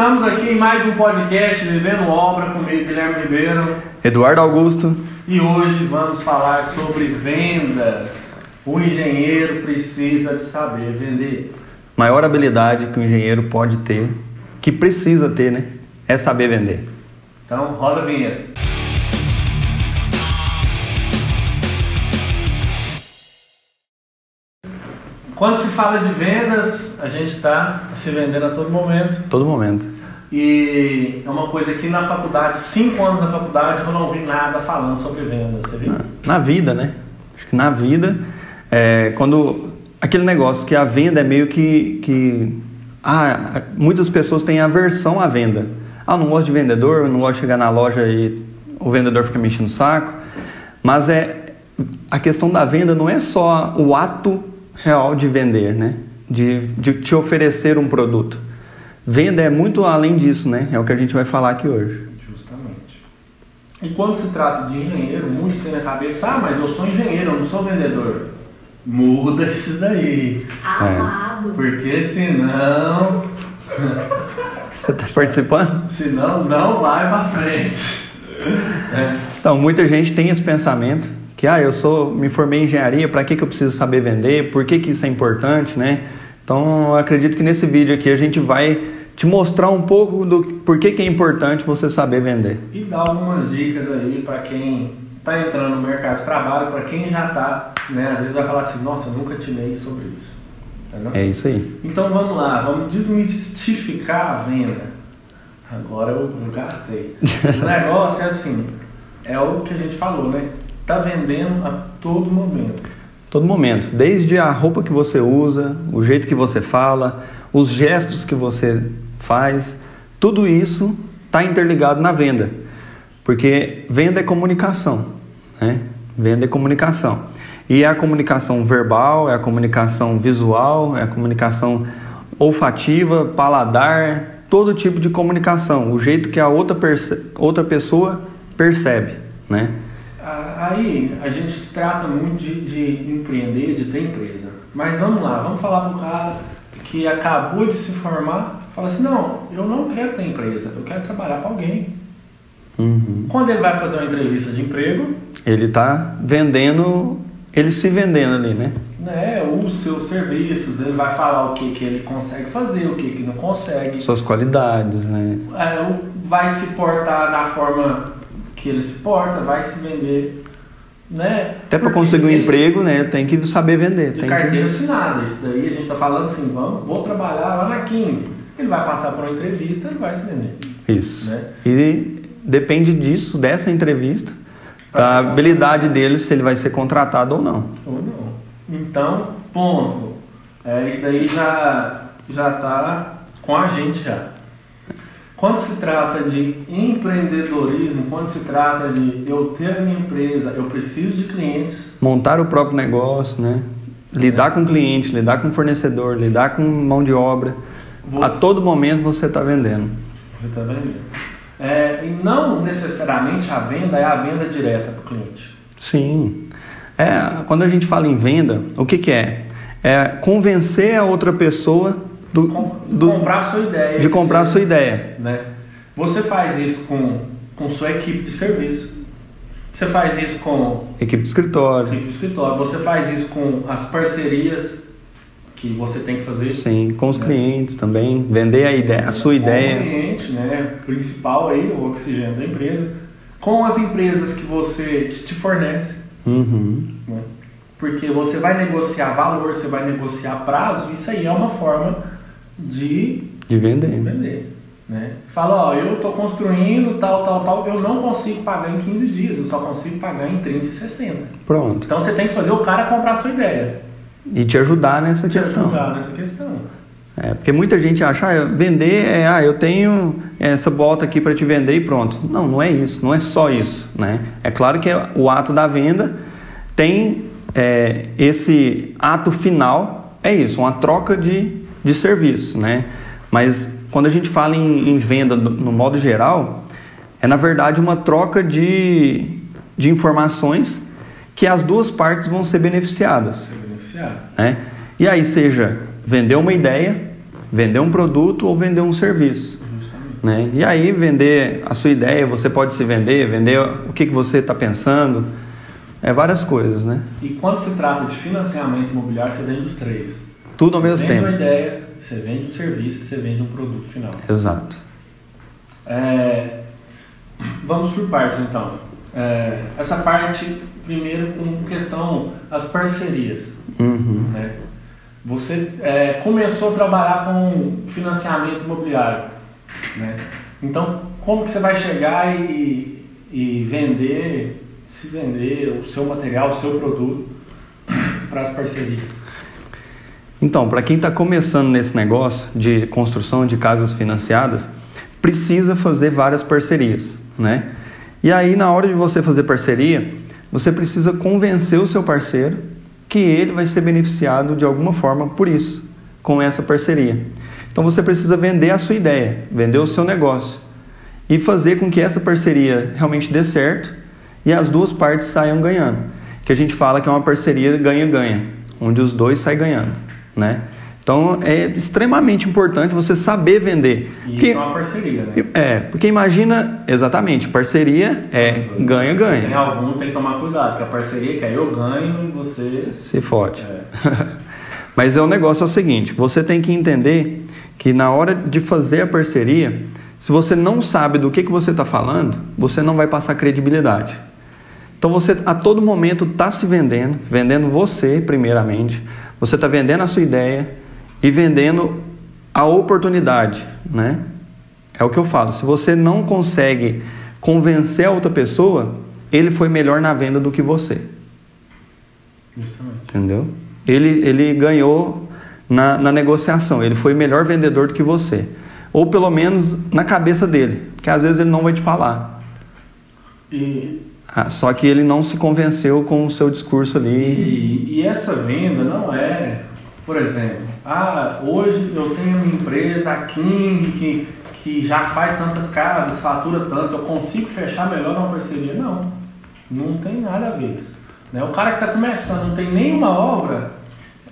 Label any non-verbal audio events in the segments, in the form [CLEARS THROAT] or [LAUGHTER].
Estamos aqui em mais um podcast Vivendo Obra comigo, Guilherme Ribeiro. Eduardo Augusto. E hoje vamos falar sobre vendas. O engenheiro precisa de saber vender. Maior habilidade que o engenheiro pode ter, que precisa ter, né? É saber vender. Então, roda a vinheta. Quando se fala de vendas, a gente está se vendendo a todo momento. Todo momento. E é uma coisa que na faculdade, cinco anos na faculdade, eu não ouvi nada falando sobre vendas, você viu? Na vida, né? Acho que na vida, é, quando aquele negócio que a venda é meio que, que ah, muitas pessoas têm aversão à venda. Ah, não gosto de vendedor, não gosto de chegar na loja e o vendedor fica me enchendo o saco. Mas é a questão da venda não é só o ato real de vender, né? De, de te oferecer um produto. Venda é muito além disso, né? É o que a gente vai falar aqui hoje. Justamente. E quando se trata de engenheiro, muitos têm na cabeça, ah, mas eu sou engenheiro, eu não sou vendedor. Muda isso daí. Amado. Porque senão. [LAUGHS] Você está participando? senão não vai pra frente. É. Então, muita gente tem esse pensamento que ah, eu sou, me formei em engenharia, para que, que eu preciso saber vender? Por que, que isso é importante, né? Então, eu acredito que nesse vídeo aqui a gente vai te mostrar um pouco do por que, que é importante você saber vender. E dar algumas dicas aí para quem está entrando no mercado de trabalho, para quem já está, né? Às vezes vai falar assim, nossa, eu nunca tirei sobre isso. É isso aí. Então vamos lá, vamos desmistificar a venda. Agora eu, eu gastei. [LAUGHS] o negócio é assim, é o que a gente falou, né? Tá vendendo a todo momento. Todo momento, desde a roupa que você usa, o jeito que você fala, os gestos que você faz, tudo isso está interligado na venda. Porque venda é comunicação, né? Venda é comunicação. E é a comunicação verbal, é a comunicação visual, é a comunicação olfativa, paladar, todo tipo de comunicação, o jeito que a outra, outra pessoa percebe, né? Aí a gente se trata muito de, de empreender, de ter empresa. Mas vamos lá, vamos falar para o cara que acabou de se formar, fala assim, não, eu não quero ter empresa, eu quero trabalhar para alguém. Uhum. Quando ele vai fazer uma entrevista de emprego, ele está vendendo, ele se vendendo ali, né? né? Os seus serviços, ele vai falar o que, que ele consegue fazer, o que, que não consegue. Suas qualidades, né? É, vai se portar da forma que ele se porta, vai se vender né? Até para conseguir um emprego, né? Tem que saber vender. De tem carteira que... assinada. Isso daí a gente está falando assim, vamos, vou trabalhar lá na Kim. Ele vai passar por uma entrevista, ele vai se vender. Isso. Né? E depende disso, dessa entrevista, da habilidade dele, se ele vai ser contratado ou não. Ou não. Então, ponto. É, isso daí já já está com a gente já. Quando se trata de empreendedorismo, quando se trata de eu ter a minha empresa, eu preciso de clientes. Montar o próprio negócio, né? Lidar é. com cliente, lidar com fornecedor, lidar com mão de obra. Você, a todo momento você está vendendo. Você está vendendo. É, e não necessariamente a venda é a venda direta para o cliente. Sim. É, quando a gente fala em venda, o que, que é? É convencer a outra pessoa do, do comprar sua ideia. De comprar sua ideia. Né? Você faz isso com, com sua equipe de serviço. Você faz isso com equipe de escritório. Equipe de escritório. Você faz isso com as parcerias que você tem que fazer. Sim, com os né? clientes também, vender a ideia, a sua com ideia. Com o cliente, né, principal aí, o oxigênio da empresa, com as empresas que você que te fornece. Uhum. Né? Porque você vai negociar valor, você vai negociar prazo, isso aí é uma forma de, de vender. De vender né? Fala, ó, eu estou construindo tal, tal, tal, eu não consigo pagar em 15 dias, eu só consigo pagar em 30 e 60. Pronto. Então você tem que fazer o cara comprar a sua ideia. E te ajudar nessa te questão. Te ajudar nessa questão. É, porque muita gente acha, ah, vender é, ah, eu tenho essa bota aqui para te vender e pronto. Não, não é isso, não é só isso, né? É claro que o ato da venda tem é, esse ato final, é isso, uma troca de de serviço, né? Mas quando a gente fala em, em venda no, modo geral, é na verdade uma troca de, de informações que as duas partes vão ser beneficiadas. Ser beneficiado. Né? E aí, seja vender uma ideia, vender um produto ou vender um serviço. Né? E aí vender a sua ideia, você pode se vender, vender o que, que você está pensando, é várias coisas, né? E quando se trata de financiamento imobiliário, você vende os três. Tudo ao você mesmo vende tempo. uma ideia, você vende um serviço, você vende um produto final. Exato. É, vamos por partes então. É, essa parte, primeiro, com questão as parcerias. Uhum. né? Você é, começou a trabalhar com financiamento imobiliário. Né? Então, como que você vai chegar e, e vender, se vender o seu material, o seu produto para as parcerias? Então, para quem está começando nesse negócio de construção de casas financiadas, precisa fazer várias parcerias, né? E aí, na hora de você fazer parceria, você precisa convencer o seu parceiro que ele vai ser beneficiado de alguma forma por isso, com essa parceria. Então, você precisa vender a sua ideia, vender o seu negócio e fazer com que essa parceria realmente dê certo e as duas partes saiam ganhando. Que a gente fala que é uma parceria ganha-ganha, onde os dois saem ganhando, né? Então é extremamente importante você saber vender. E Porque- isso é uma parceria, né? é, porque imagina, exatamente, parceria é Tem ganha-ganha. alguns que tem que tomar cuidado, porque a parceria que é eu ganho e você. Se fode. É. [LAUGHS] Mas é o negócio é o seguinte, você tem que entender que na hora de fazer a parceria, se você não sabe do que, que você está falando, você não vai passar credibilidade. Então você a todo momento está se vendendo, vendendo você primeiramente, você está vendendo a sua ideia e vendendo a oportunidade, né? É o que eu falo. Se você não consegue convencer a outra pessoa, ele foi melhor na venda do que você. Justamente. Entendeu? Ele, ele ganhou na, na negociação, ele foi melhor vendedor do que você. Ou pelo menos na cabeça dele, que às vezes ele não vai te falar. E, Ah, só que ele não se convenceu com o seu discurso ali. e, e essa venda não é, por exemplo, ah, hoje eu tenho uma empresa, a King, que, que já faz tantas casas, fatura tanto, eu consigo fechar melhor uma parceria. Não, não tem nada a ver isso. Né? O cara que está começando, não tem nenhuma obra,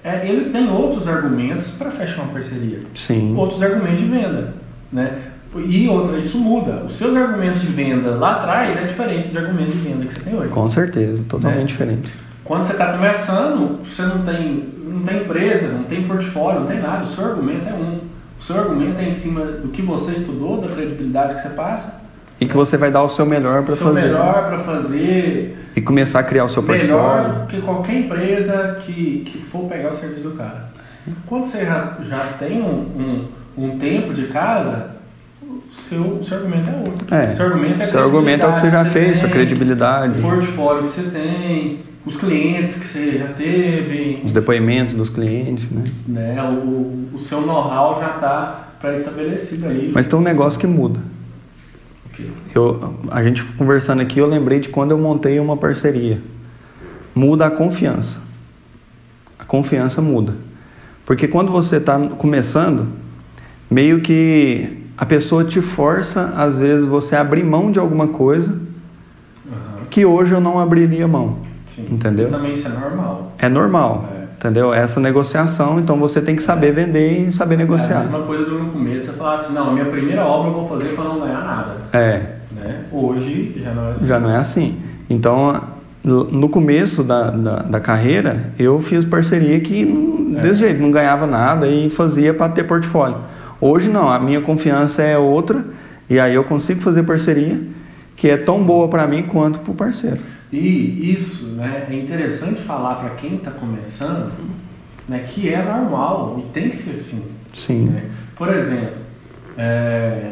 é, ele tem outros argumentos para fechar uma parceria. Sim. outros argumentos de venda, né? E outra, isso muda. Os seus argumentos de venda lá atrás é diferente dos argumentos de venda que você tem hoje. Com certeza, totalmente É. diferente. Quando você está começando, você não tem, não tem empresa, não tem portfólio, não tem nada. O seu argumento é um. O seu argumento é em cima do que você estudou, da credibilidade que você passa. E que você vai dar o seu melhor O para seu fazer. melhor para fazer E começar a criar o seu melhor portfólio. do que qualquer empresa que, que for pegar o serviço do cara. Quando você já, já tem um, um, um tempo de casa, o seu, seu argumento é outro. É. Seu argumento é, Seu argumento é o que você já credibilidade fez, sua tem, credibilidade, O portfólio que você tem, os clientes que você já teve, os depoimentos dos clientes, né? né? o, o seu know-how já está pré-estabelecido aí. Mas tem um negócio que muda. Ok. Eu, a gente conversando aqui, eu lembrei de quando eu montei uma parceria. Muda a confiança. A confiança muda. Porque quando você está começando, meio que a pessoa te força, às vezes, você a abrir mão de alguma coisa Aham. que hoje eu não abriria mão. Sim. Entendeu? E também isso é normal. É normal. É. Entendeu? Essa negociação, então você tem que saber vender e saber É a negociar. mesma coisa do no começo, você falar assim, não, minha primeira obra eu vou fazer para não ganhar nada. É, Né? Hoje já não é assim. Já não é assim. Então, no começo da, da, da carreira, eu fiz parceria que É. desse jeito, não ganhava nada e fazia para ter portfólio. Hoje não, a minha confiança é outra e aí eu consigo fazer parceria que é tão boa para mim quanto para o parceiro. E isso né, é interessante falar para quem está começando né, que é normal e tem que ser assim. Sim. né? Por exemplo, é,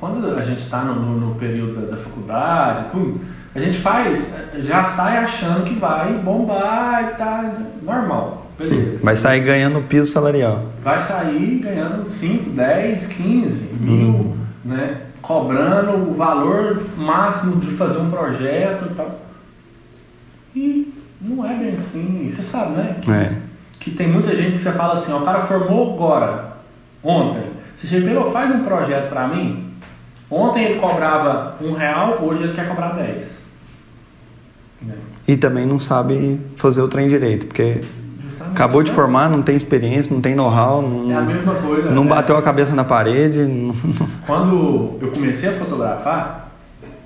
quando a gente está no, no- período da, da faculdade, tudo, a gente faz, já sai achando que vai bombar e tá normal. Beleza. Vai sair ganhando piso salarial. vai sair ganhando 5, 10, 15 mil, Hum. né? Cobrando o valor máximo de fazer um projeto e tal. E não é bem assim. Você sabe, né? Que, É. que tem muita gente que você fala assim, ó, o cara formou agora, ontem. Você chega e faz um projeto pra mim. Ontem ele cobrava um real, hoje ele quer cobrar 10. Né? E também não sabe fazer o trem direito, porque Justamente, Acabou de né? formar, não tem experiência, não tem know-how, não, É a mesma coisa. não né? bateu a cabeça na parede. não- Quando eu comecei a fotografar,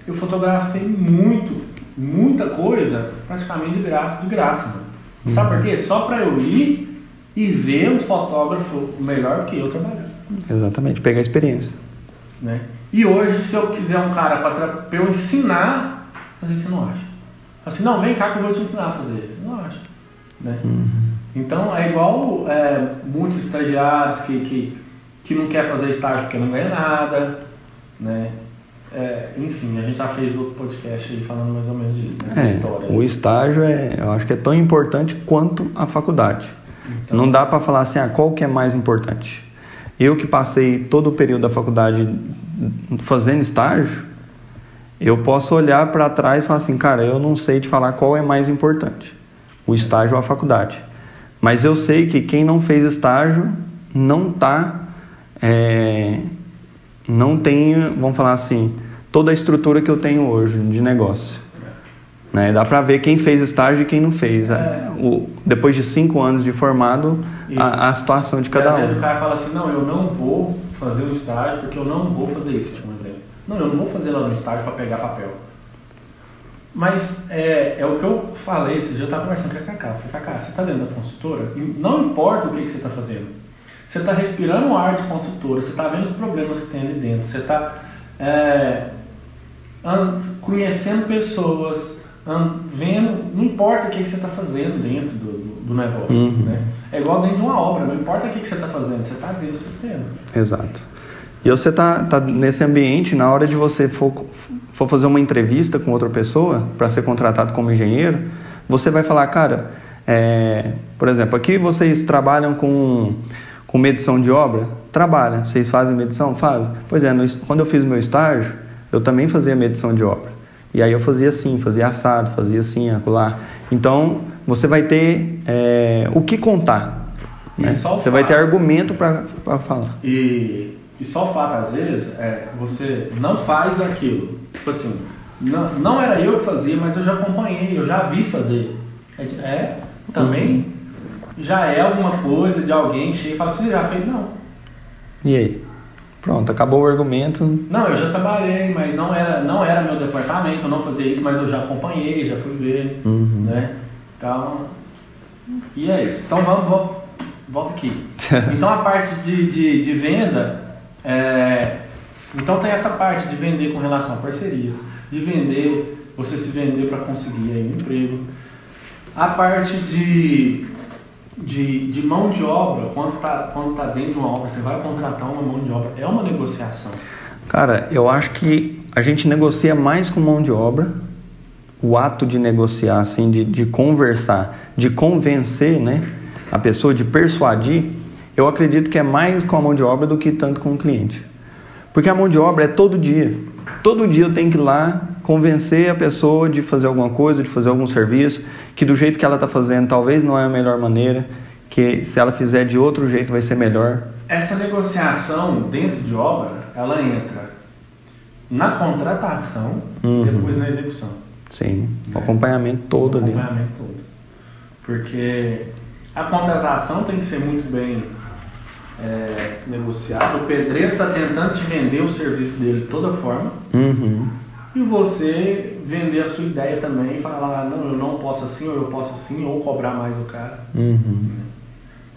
eu fotografei muito, muita coisa, praticamente de graça, de graça, mano. Sabe por quê? Só pra eu ir e ver um fotógrafo melhor que eu trabalhando. Exatamente, pegar a experiência. Né? E hoje, se eu quiser um cara para eu ensinar, às vezes você não acha. Assim, não, vem cá que eu vou te ensinar a fazer. Você não acha. Né? Então é igual é, muitos estagiários que, que, que não quer fazer estágio porque não ganha nada. Né? É, enfim, a gente já fez outro podcast aí falando mais ou menos disso, né? É, história. o estágio é, eu acho que é tão importante quanto a faculdade. Então, Não dá para falar assim, ah, qual que é mais importante. Eu que passei todo o período da faculdade fazendo estágio, eu posso olhar para trás e falar assim, cara, eu não sei te falar qual é mais importante, o estágio ou a faculdade. Mas eu sei que quem não fez estágio não tá, é, não tem, vamos falar assim, toda a estrutura que eu tenho hoje de negócio. Né? Dá para ver quem fez estágio e quem não fez. É. O, depois de cinco anos de formado, E- a, a situação de cada às vezes o um. cara fala assim, não, eu não vou fazer o estágio porque eu não vou fazer isso, tipo um exemplo. Não, eu não vou fazer lá no estágio para pegar papel. Mas é, é o que eu falei, esse dia eu estava conversando com a Cacá. Falei, Cacá, você está dentro da consultora? Não importa o que, que você está fazendo. Você está respirando o ar de consultora, você está vendo os problemas que tem ali dentro, você está é, conhecendo pessoas, vendo, não importa o que, que você está fazendo dentro do, do- do negócio. Uhum. Né? É igual dentro de uma obra, não importa o que, que você está fazendo, você está dentro do sistema. Exato. E você tá, tá nesse ambiente, na hora de você for, for fazer uma entrevista com outra pessoa para ser contratado como engenheiro, você vai falar, cara, é, por exemplo, aqui vocês trabalham com, com medição de obra? Trabalham. Vocês fazem medição? Fazem. Pois é, no, quando eu fiz meu estágio, eu também fazia medição de obra. E aí eu fazia assim, fazia assado, fazia assim, acolá. Então, você vai ter é, o que contar. Né? Você vai ter argumento para falar. E, e só o fato, às vezes, é você não faz aquilo. Tipo assim, não, não era eu que fazia, mas eu já acompanhei, eu já vi fazer. É, é, também já é alguma coisa de alguém chega e fala assim, já fez? Não. E aí? Pronto, acabou o argumento. Não, eu já trabalhei, mas não era, não era meu departamento, eu não fazia isso, mas eu já acompanhei, já fui ver, Uhum. né? Então, e é isso. Então vamos, vamos volta aqui. [LAUGHS] Então a parte de, de, de venda, é, então tem essa parte de vender com relação a parcerias, de vender, você se vender para conseguir aí um emprego. A parte de, de, de mão de obra, quando está quando tá dentro de uma obra, você vai contratar uma mão de obra, é uma negociação. Cara, eu acho que a gente negocia mais com mão de obra. O ato de negociar, assim, de, de conversar, de convencer, né? A pessoa, de persuadir, eu acredito que é mais com a mão de obra do que tanto com o cliente. Porque a mão de obra é todo dia. Todo dia eu tenho que ir lá convencer a pessoa de fazer alguma coisa, de fazer algum serviço, que do jeito que ela está fazendo talvez não é a melhor maneira, que se ela fizer de outro jeito vai ser melhor. Essa negociação dentro de obra, ela entra na contratação e Uhum. depois na execução. Sim, o acompanhamento todo o ali. acompanhamento todo. Porque a contratação tem que ser muito bem é, negociada. O pedreiro está tentando te vender o serviço dele de toda forma. Uhum. E você vender a sua ideia também e falar, não, eu não posso assim, ou eu posso assim, ou cobrar mais o cara. Uhum.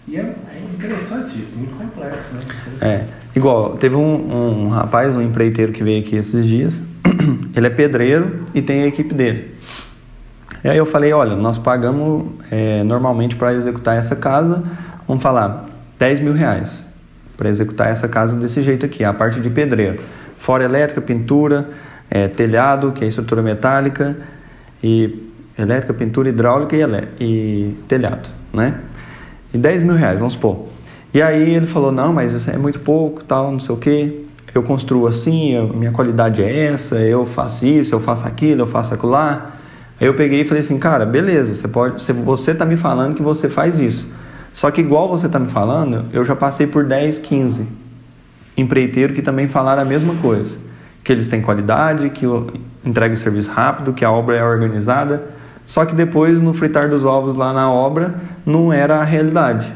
E é, é interessante isso, muito complexo, né? É, igual, teve um, um rapaz, um empreiteiro que veio aqui esses dias, [CLEARS THROAT] ele é pedreiro e tem a equipe dele. E aí eu falei, olha, nós pagamos é, normalmente para executar essa casa, vamos falar, 10 mil reais para executar essa casa desse jeito aqui, a parte de pedreiro. Fora elétrica, pintura, é, telhado, que é estrutura metálica, e elétrica, pintura, hidráulica e, e telhado, né? E 10 mil reais, vamos supor. E aí ele falou, não, mas isso é muito pouco, tal, não sei o quê. Eu construo assim, eu- minha qualidade é essa, eu faço isso, eu faço aquilo, eu faço aquilo lá. Aí eu peguei e falei assim, cara, beleza, você pode, você, você tá me falando que você faz isso. Só que igual você tá me falando, eu já passei por 10, 15 empreiteiro que também falaram a mesma coisa. Que eles têm qualidade, que eu entrego o serviço rápido, que a obra é organizada. Só que depois, no fritar dos ovos lá na obra, não era a realidade.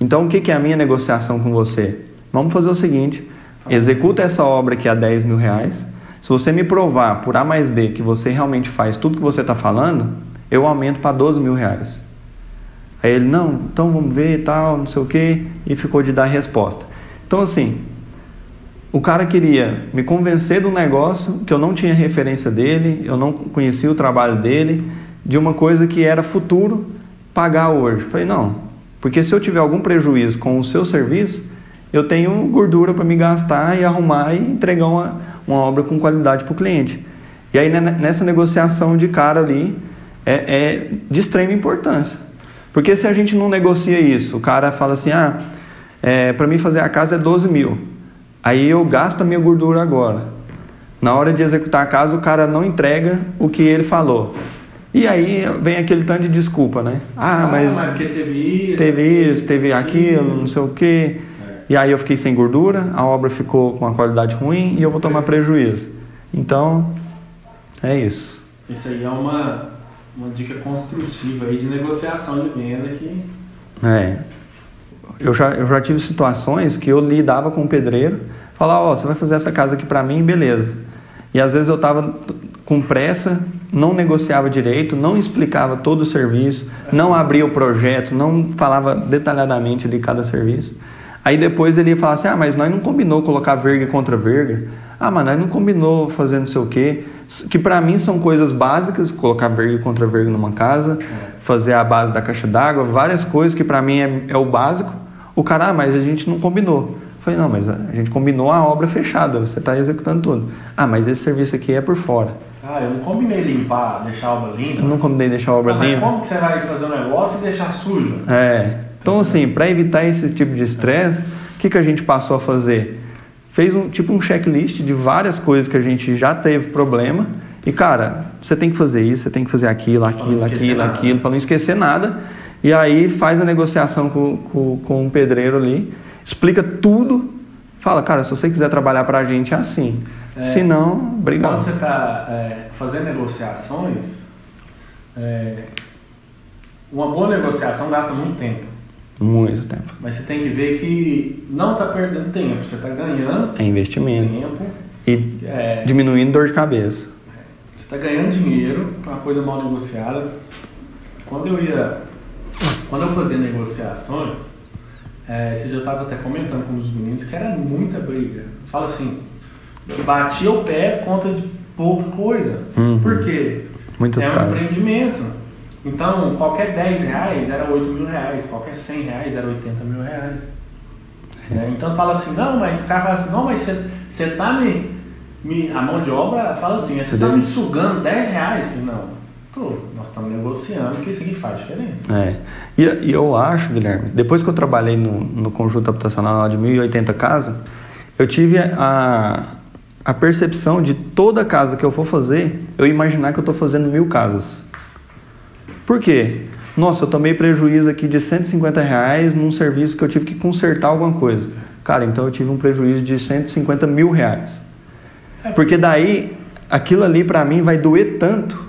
Então, o que é a minha negociação com você? Vamos fazer o seguinte: executa essa obra aqui a 10 mil reais. Se você me provar por A mais B que você realmente faz tudo que você está falando, eu aumento para 12 mil reais. Aí ele, não, então vamos ver e tal, não sei o que, e ficou de dar resposta. Então, assim, o cara queria me convencer do negócio que eu não tinha referência dele, eu não conhecia o trabalho dele, de uma coisa que era futuro pagar hoje. Falei, não, porque se eu tiver algum prejuízo com o seu serviço, eu tenho gordura para me gastar e arrumar e entregar uma, uma obra com qualidade para o cliente. E aí nessa negociação de cara ali é, é de extrema importância. Porque se a gente não negocia isso, o cara fala assim, ah, é, para mim fazer a casa é 12 mil. Aí eu gasto a minha gordura agora. Na hora de executar a casa, o cara não entrega o que ele falou. E aí vem aquele tanto de desculpa, né? Ah, ah mas, mas porque teve isso, teve isso, teve aquilo, não sei o quê. É. E aí eu fiquei sem gordura, a obra ficou com uma qualidade ruim e eu vou tomar prejuízo. Então, é isso. Isso aí é uma, uma dica construtiva aí de negociação de venda que... É. Eu já, eu já tive situações que eu lidava com o pedreiro, falava, ó, oh, você vai fazer essa casa aqui para mim, beleza. E às vezes eu tava com pressa, não negociava direito, não explicava todo o serviço, não abria o projeto, não falava detalhadamente de cada serviço. Aí depois ele ia falar assim: ah, mas nós não combinou colocar verga contra verga. Ah, mas nós não combinou fazer não sei o quê. Que para mim são coisas básicas: colocar verga contra verga numa casa, fazer a base da caixa d'água, várias coisas que para mim é, é o básico. O cara, ah, mas a gente não combinou. Eu falei: não, mas a gente combinou a obra fechada, você está executando tudo. Ah, mas esse serviço aqui é por fora. Ah, eu não combinei limpar, deixar a obra limpa. Eu não combinei deixar a obra ah, limpa. Mas como que você vai fazer um negócio e deixar sujo? É. Então, assim, para evitar esse tipo de estresse, o que, que a gente passou a fazer? Fez um tipo um checklist de várias coisas que a gente já teve problema. E, cara, você tem que fazer isso, você tem que fazer aquilo, aquilo, aquilo, aquilo, para não esquecer nada. E aí faz a negociação com, com, com o pedreiro ali, explica tudo. Fala, cara, se você quiser trabalhar para a gente é assim. É, Se não, obrigado. Quando você está é, fazendo negociações, é, uma boa negociação gasta muito tempo. Muito tempo. Mas você tem que ver que não está perdendo tempo, você está ganhando é investimento. tempo. E é, diminuindo dor de cabeça. Você está ganhando dinheiro, que é uma coisa mal negociada. Quando eu ia. Quando eu fazia negociações, é, você já estava até comentando com os meninos que era muita briga. Fala assim, batia o pé contra de pouca coisa. Uhum. Por quê? Muitas é um empreendimento. Então, qualquer 10 reais era 8 mil reais, qualquer 100 reais era 80 mil reais. Né? Então fala assim, não, mas o cara fala assim, não, mas você está me, me. A mão de obra fala assim, você está me sugando 10 reais? Não, tô, nós estamos negociando que isso aqui faz diferença. É. E, e, eu acho, Guilherme, depois que eu trabalhei no, no conjunto habitacional de 1080 casas, eu tive a, a percepção de toda casa que eu for fazer, eu imaginar que eu estou fazendo mil casas. Por quê? Nossa, eu tomei prejuízo aqui de 150 reais num serviço que eu tive que consertar alguma coisa. Cara, então eu tive um prejuízo de 150 mil reais. Porque daí, aquilo ali para mim vai doer tanto.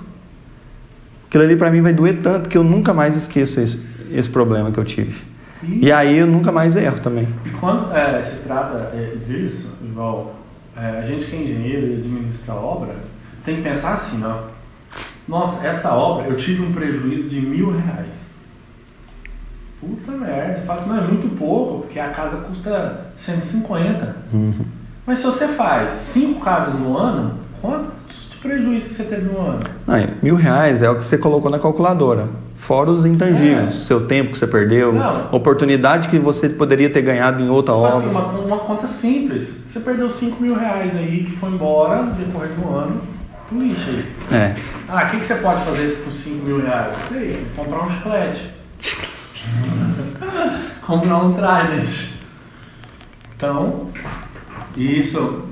Aquilo ali para mim vai doer tanto que eu nunca mais esqueço esse, esse problema que eu tive. E, e aí eu nunca mais erro também. E quando é, se trata é, disso, igual é, a gente que é engenheiro e administra a obra, tem que pensar assim, ó. Nossa, essa obra eu tive um prejuízo de mil reais. Puta merda, você fala assim, não, é muito pouco, porque a casa custa 150. Uhum. Mas se você faz cinco casas no ano, quanto de prejuízo que você teve no ano? Não, mil reais é o que você colocou na calculadora. Fora os intangíveis, é. seu tempo que você perdeu, Não. oportunidade que você poderia ter ganhado em outra tipo obra. Assim, uma, uma, conta simples. Você perdeu 5 mil reais aí que foi embora decorrer do ano lixo aí. É. Ah, o que, que você pode fazer com 5 mil reais? Sei, comprar um chiclete. [LAUGHS] comprar um Trident. Então, isso.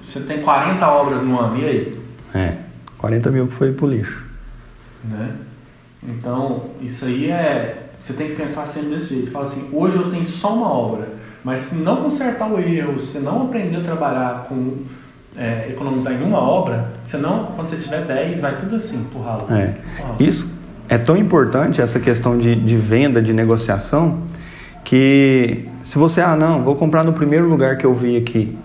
Você tem 40 obras no ano, e aí? É, 40 mil foi pro lixo. Né? Então, isso aí é. Você tem que pensar sempre desse jeito. Fala assim: hoje eu tenho só uma obra, mas se não consertar o erro, se não aprender a trabalhar com. É, economizar em uma obra, senão, quando você tiver 10, vai tudo assim, ralo. É. Isso, é tão importante essa questão de, de venda, de negociação, que se você, ah, não, vou comprar no primeiro lugar que eu vi aqui,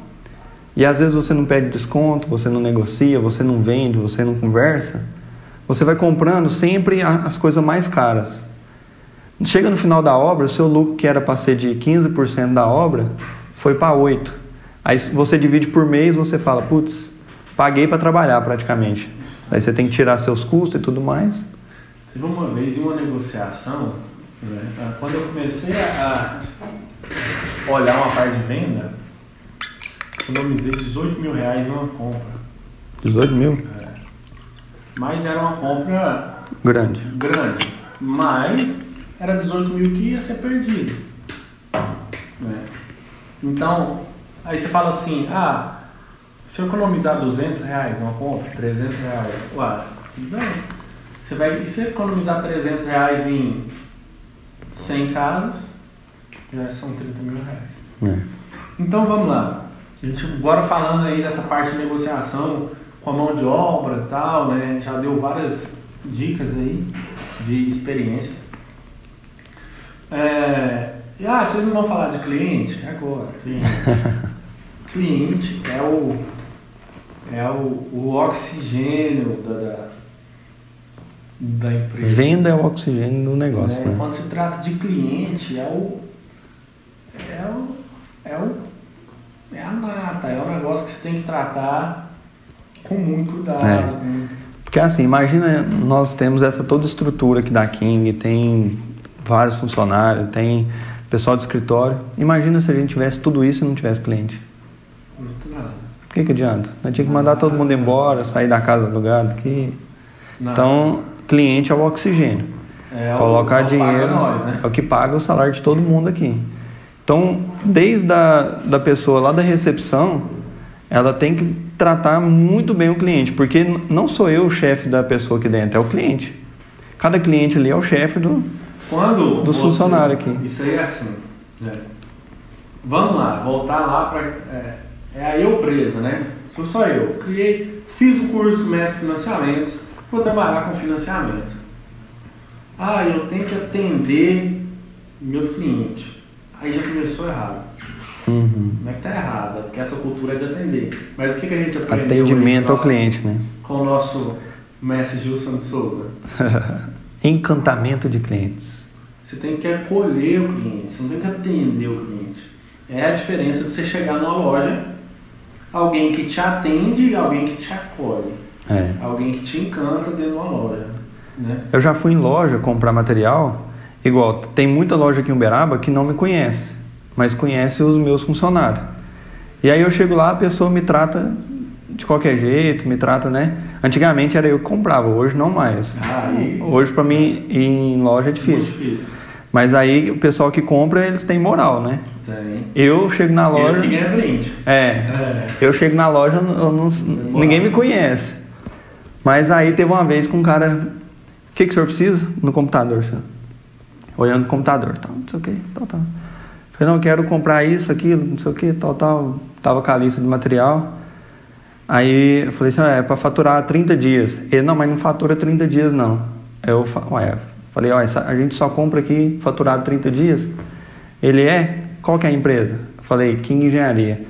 e às vezes você não pede desconto, você não negocia, você não vende, você não conversa, você vai comprando sempre as coisas mais caras. Chega no final da obra, o seu lucro que era para ser de 15% da obra foi para 8%. Aí você divide por mês, você fala, putz, paguei para trabalhar praticamente. Aí você tem que tirar seus custos e tudo mais. Teve uma vez em uma negociação, né, quando eu comecei a olhar uma parte de venda, economizei 18 mil reais em uma compra. 18 mil? É. Mas era uma compra grande. Grande. Mas era 18 mil que ia ser perdido. Né? Então, aí você fala assim, ah, se eu economizar 200 reais numa compra, 300 reais, ué, não. Você vai, se economizar 300 reais em 100 casas, já são 30 mil reais. É. Então vamos lá. A gente agora falando aí dessa parte de negociação com a mão de obra e tal, né? Já deu várias dicas aí de experiências. É, e, ah, vocês não vão falar de cliente? Agora, cliente. [LAUGHS] cliente é o, é o, o oxigênio da, da, da empresa. Venda é o oxigênio do negócio. É, né? Quando se trata de cliente, é o, é o, é o é a nata, é um negócio que você tem que tratar com muito cuidado. É. Porque assim, imagina, nós temos essa toda estrutura aqui da King, tem vários funcionários, tem pessoal de escritório. Imagina se a gente tivesse tudo isso e não tivesse cliente. Muito nada. O que, que adianta? Nós tinha que mandar todo mundo embora, sair da casa alugada aqui. Então, cliente é o oxigênio. É, Colocar o, dinheiro nós, né? é o que paga o salário de todo mundo aqui. Então, desde a da pessoa lá da recepção, ela tem que tratar muito bem o cliente, porque não sou eu o chefe da pessoa aqui dentro, é o cliente. Cada cliente ali é o chefe do, Quando dos funcionários aqui. Isso aí é assim. Né? Vamos lá, voltar lá para. É, é, a eu presa, né? Sou só eu. Criei, fiz o curso Mestre Financiamento, vou trabalhar com financiamento. Ah, eu tenho que atender meus clientes aí já começou errado. Uhum. Não é que tá errado, porque essa cultura é de atender. Mas o que, que a gente aprendeu? Atendimento ao cliente, né? Com o nosso mestre Gilson de Souza. [LAUGHS] Encantamento de clientes. Você tem que acolher o cliente, você não tem que atender o cliente. É a diferença de você chegar numa loja, alguém que te atende e alguém que te acolhe. É. Alguém que te encanta dentro de uma loja. Né? Eu já fui em loja comprar material Igual, tem muita loja aqui em Uberaba que não me conhece, mas conhece os meus funcionários. E aí eu chego lá, a pessoa me trata de qualquer jeito, me trata, né? Antigamente era eu que comprava, hoje não mais. Ah, e... Hoje para mim ir em loja é difícil. difícil. Mas aí o pessoal que compra, eles têm moral, né? Tem. Eu chego na loja. Eles que ganham brinde. É, é. Eu chego na loja, eu não, ninguém me conhece. Mas aí teve uma vez com um cara. O que, que o senhor precisa no computador, senhor? olhando o computador, tal, não sei o que, tal, tal. Falei, não, eu quero comprar isso, aquilo, não sei o que, tal, tal. Tava com a lista de material. Aí eu falei assim, é para faturar 30 dias. Ele, não, mas não fatura 30 dias não. Eu ué, falei, olha, a gente só compra aqui faturado 30 dias. Ele é? Qual que é a empresa? Falei, King Engenharia.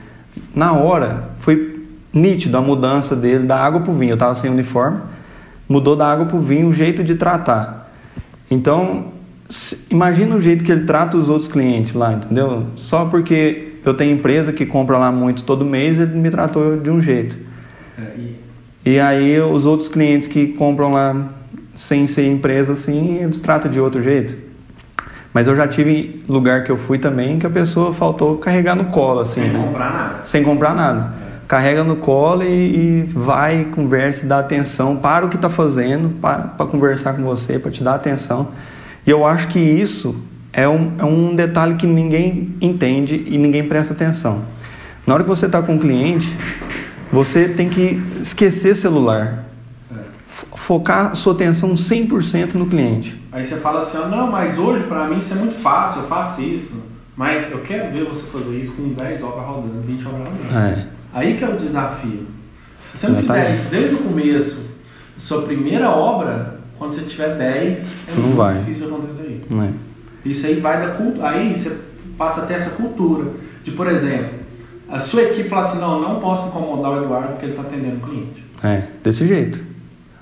Na hora, foi nítido a mudança dele da água pro vinho. Eu tava sem uniforme, mudou da água pro vinho o jeito de tratar. Então, imagina o jeito que ele trata os outros clientes lá, entendeu? Só porque eu tenho empresa que compra lá muito todo mês, ele me tratou de um jeito. É, e... e... aí os outros clientes que compram lá sem ser empresa assim, eles tratam de outro jeito. Mas eu já tive lugar que eu fui também que a pessoa faltou carregar no colo assim, sem né? comprar nada. Sem comprar nada. É. Carrega no colo e, e, vai, conversa dá atenção para o que está fazendo, para conversar com você, para te dar atenção. E eu acho que isso é um, é um detalhe que ninguém entende e ninguém presta atenção. Na hora que você está com um cliente, você tem que esquecer celular. Focar sua atenção 100% no cliente. Aí você fala assim, não, mas hoje para mim isso é muito fácil, eu faço isso. Mas eu quero ver você fazer isso com 10 obras rodando, 20 obras rodando. É. Aí que é o desafio. Se você não fizer isso desde o começo, sua primeira obra, Quando você tiver 10, é Não muito vai. difícil acontecer isso. É? Isso aí vai da cultura. Aí você passa a ter essa cultura de, por exemplo, a sua equipe fala assim, não, não posso incomodar o Eduardo porque ele está atendendo o cliente. É, desse jeito.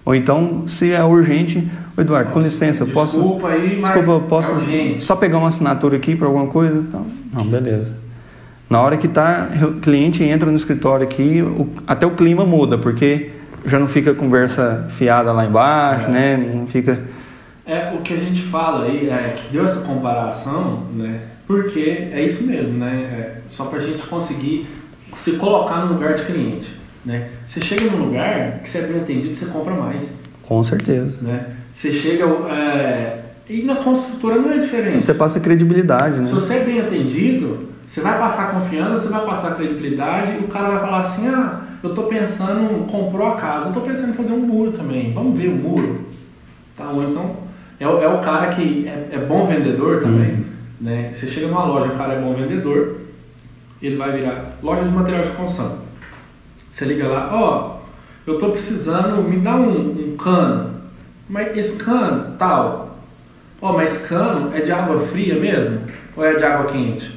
Ou então, se é urgente, "Ô, Eduardo, com licença, eu posso. Desculpa aí, mas Desculpa, eu posso é só pegar uma assinatura aqui para alguma coisa? Então, não, beleza. Na hora que tá, o cliente entra no escritório aqui, o- até o clima muda, porque já não fica conversa fiada lá embaixo, É. né? Não fica. É, o que a gente fala aí, é, que deu essa comparação, né? Porque é isso mesmo, né? É, só para a gente conseguir se colocar no lugar de cliente, né? Você chega num lugar que você é bem atendido, você compra mais, Com certeza. né? Você chega... É, e na construtora não é diferente. Você passa credibilidade, né? Se você é bem atendido, você vai passar confiança, você vai passar credibilidade e o cara vai falar assim, ah, eu tô pensando, comprou a casa, eu tô pensando em fazer um muro também, vamos ver o muro. Tá, ou então, é, o- é o cara que é, é bom vendedor também, Uhum. né? Você chega numa loja, o cara é bom vendedor, ele vai virar loja de material de construção. Você liga lá, ó, eu tô precisando, me dá um, um cano, mas esse cano, tal, Ó, mas cano é de água fria mesmo? Ou é de água quente?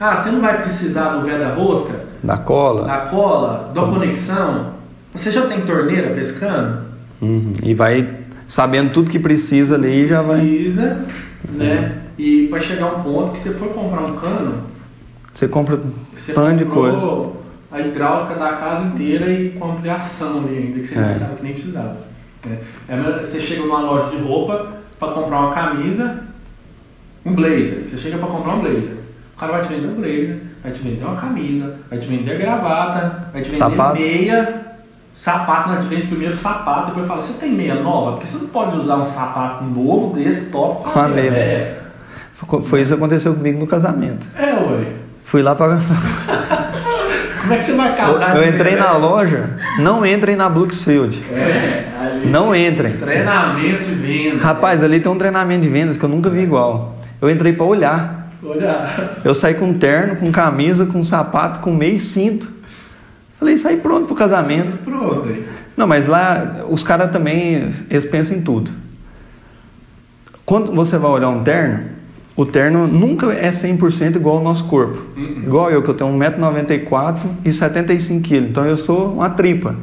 Ah, você não vai precisar do véio da rosca, Da cola. da cola, da conexão? Você já tem torneira cano? Uhum. E vai sabendo tudo que precisa ali e já vai. Precisa, né? E vai chegar um ponto que você for comprar um cano, Você compra tanto de coisa. A hidráulica da casa inteira e com ampliação ali ainda, que você É. não achava que nem precisava. né? É você chega numa loja de roupa para comprar uma camisa, um blazer. Você chega para comprar um blazer. O cara vai te vender um blazer, vai te vender uma camisa, vai te vender gravata, vai te vender Sapato. meia, sapato, não, te vende primeiro sapato, depois fala, você tem meia nova? Porque você não pode usar um sapato novo desse top Com a meia, velha. Foi isso que aconteceu comigo no casamento. É, ué. Fui lá para. [LAUGHS] Como é que você vai casar? Eu entrei na loja, não entrem na Bluxfield. É, ali. Não entrem. Treinamento de venda. Rapaz, ali tem um treinamento de vendas que eu nunca vi igual. Eu entrei para olhar. Olha. Eu saí com terno, com camisa, com sapato, com meio cinto. Falei, saí pronto pro casamento. Pronto aí. Não, mas lá os caras também, eles pensam em tudo. Quando você vai olhar um terno, o terno nunca é 100% igual ao nosso corpo. Uhum. Igual eu, que eu tenho 1,94m e 75kg. Então eu sou uma tripa,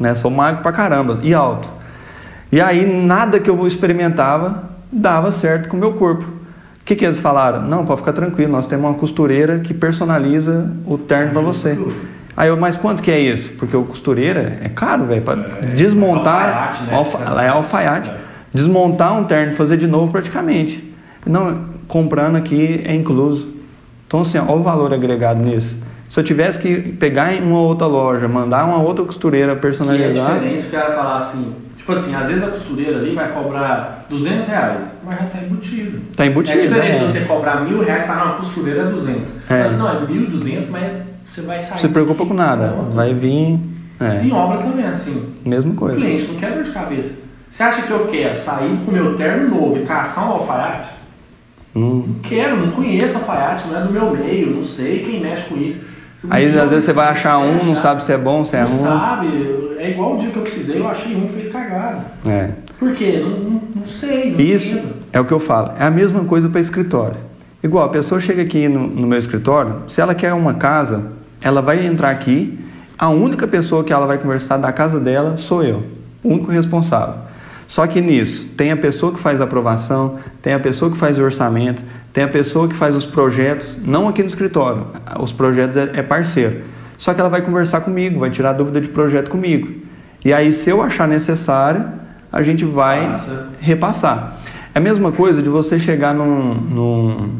né? Sou magro pra caramba e alto. E aí nada que eu experimentava dava certo com o meu corpo. O que, que eles falaram? Não, pode ficar tranquilo, nós temos uma costureira que personaliza o terno para você. Aí eu, mas quanto que é isso? Porque o costureira é caro, velho, para É, desmontar. alfaiate, né? alfa- ela é alfaiate. É. Desmontar um terno e fazer de novo praticamente. Não, comprando aqui é incluso. Então, assim, olha o valor agregado nisso. Se eu tivesse que pegar em uma outra loja, mandar uma outra costureira Que é diferente o cara falar assim, tipo assim, às vezes a costureira ali vai cobrar 200 reais, mas já tá embutido. Tá embutido, É diferente né? você cobrar mil reais e falar, não, a costureira é 200. É. Mas não, é 1.200, mas você vai sair. Não se preocupa com nada. Vai vir. É, Em obra também assim. mesma O coisa. cliente não quer dor de cabeça. Você acha que eu quero sair com o meu terno novo e caçar um alfaiate? Não- Não quero, não conheço alfaiate, não é do meu meio, não sei quem mexe com isso. Aí às vezes você vai achar um, não sabe se é bom, se é Não ruim. sabe, é igual o dia que eu precisei, eu achei um e fez cagada. É. Por quê? Não, não, não sei, não Isso entendo. é o que eu falo. É a mesma coisa para escritório. Igual, a pessoa chega aqui no, no meu escritório, se ela quer uma casa, ela vai entrar aqui, a única pessoa que ela vai conversar da casa dela sou eu, o único responsável. Só que nisso, tem a pessoa que faz a aprovação, tem a pessoa que faz o orçamento, tem a pessoa que faz os projetos, não aqui no escritório, os projetos é, é parceiro. Só que ela vai conversar comigo, vai tirar dúvida de projeto comigo. E aí, se eu achar necessário, a gente vai Passa. repassar. É a mesma coisa de você chegar num, num,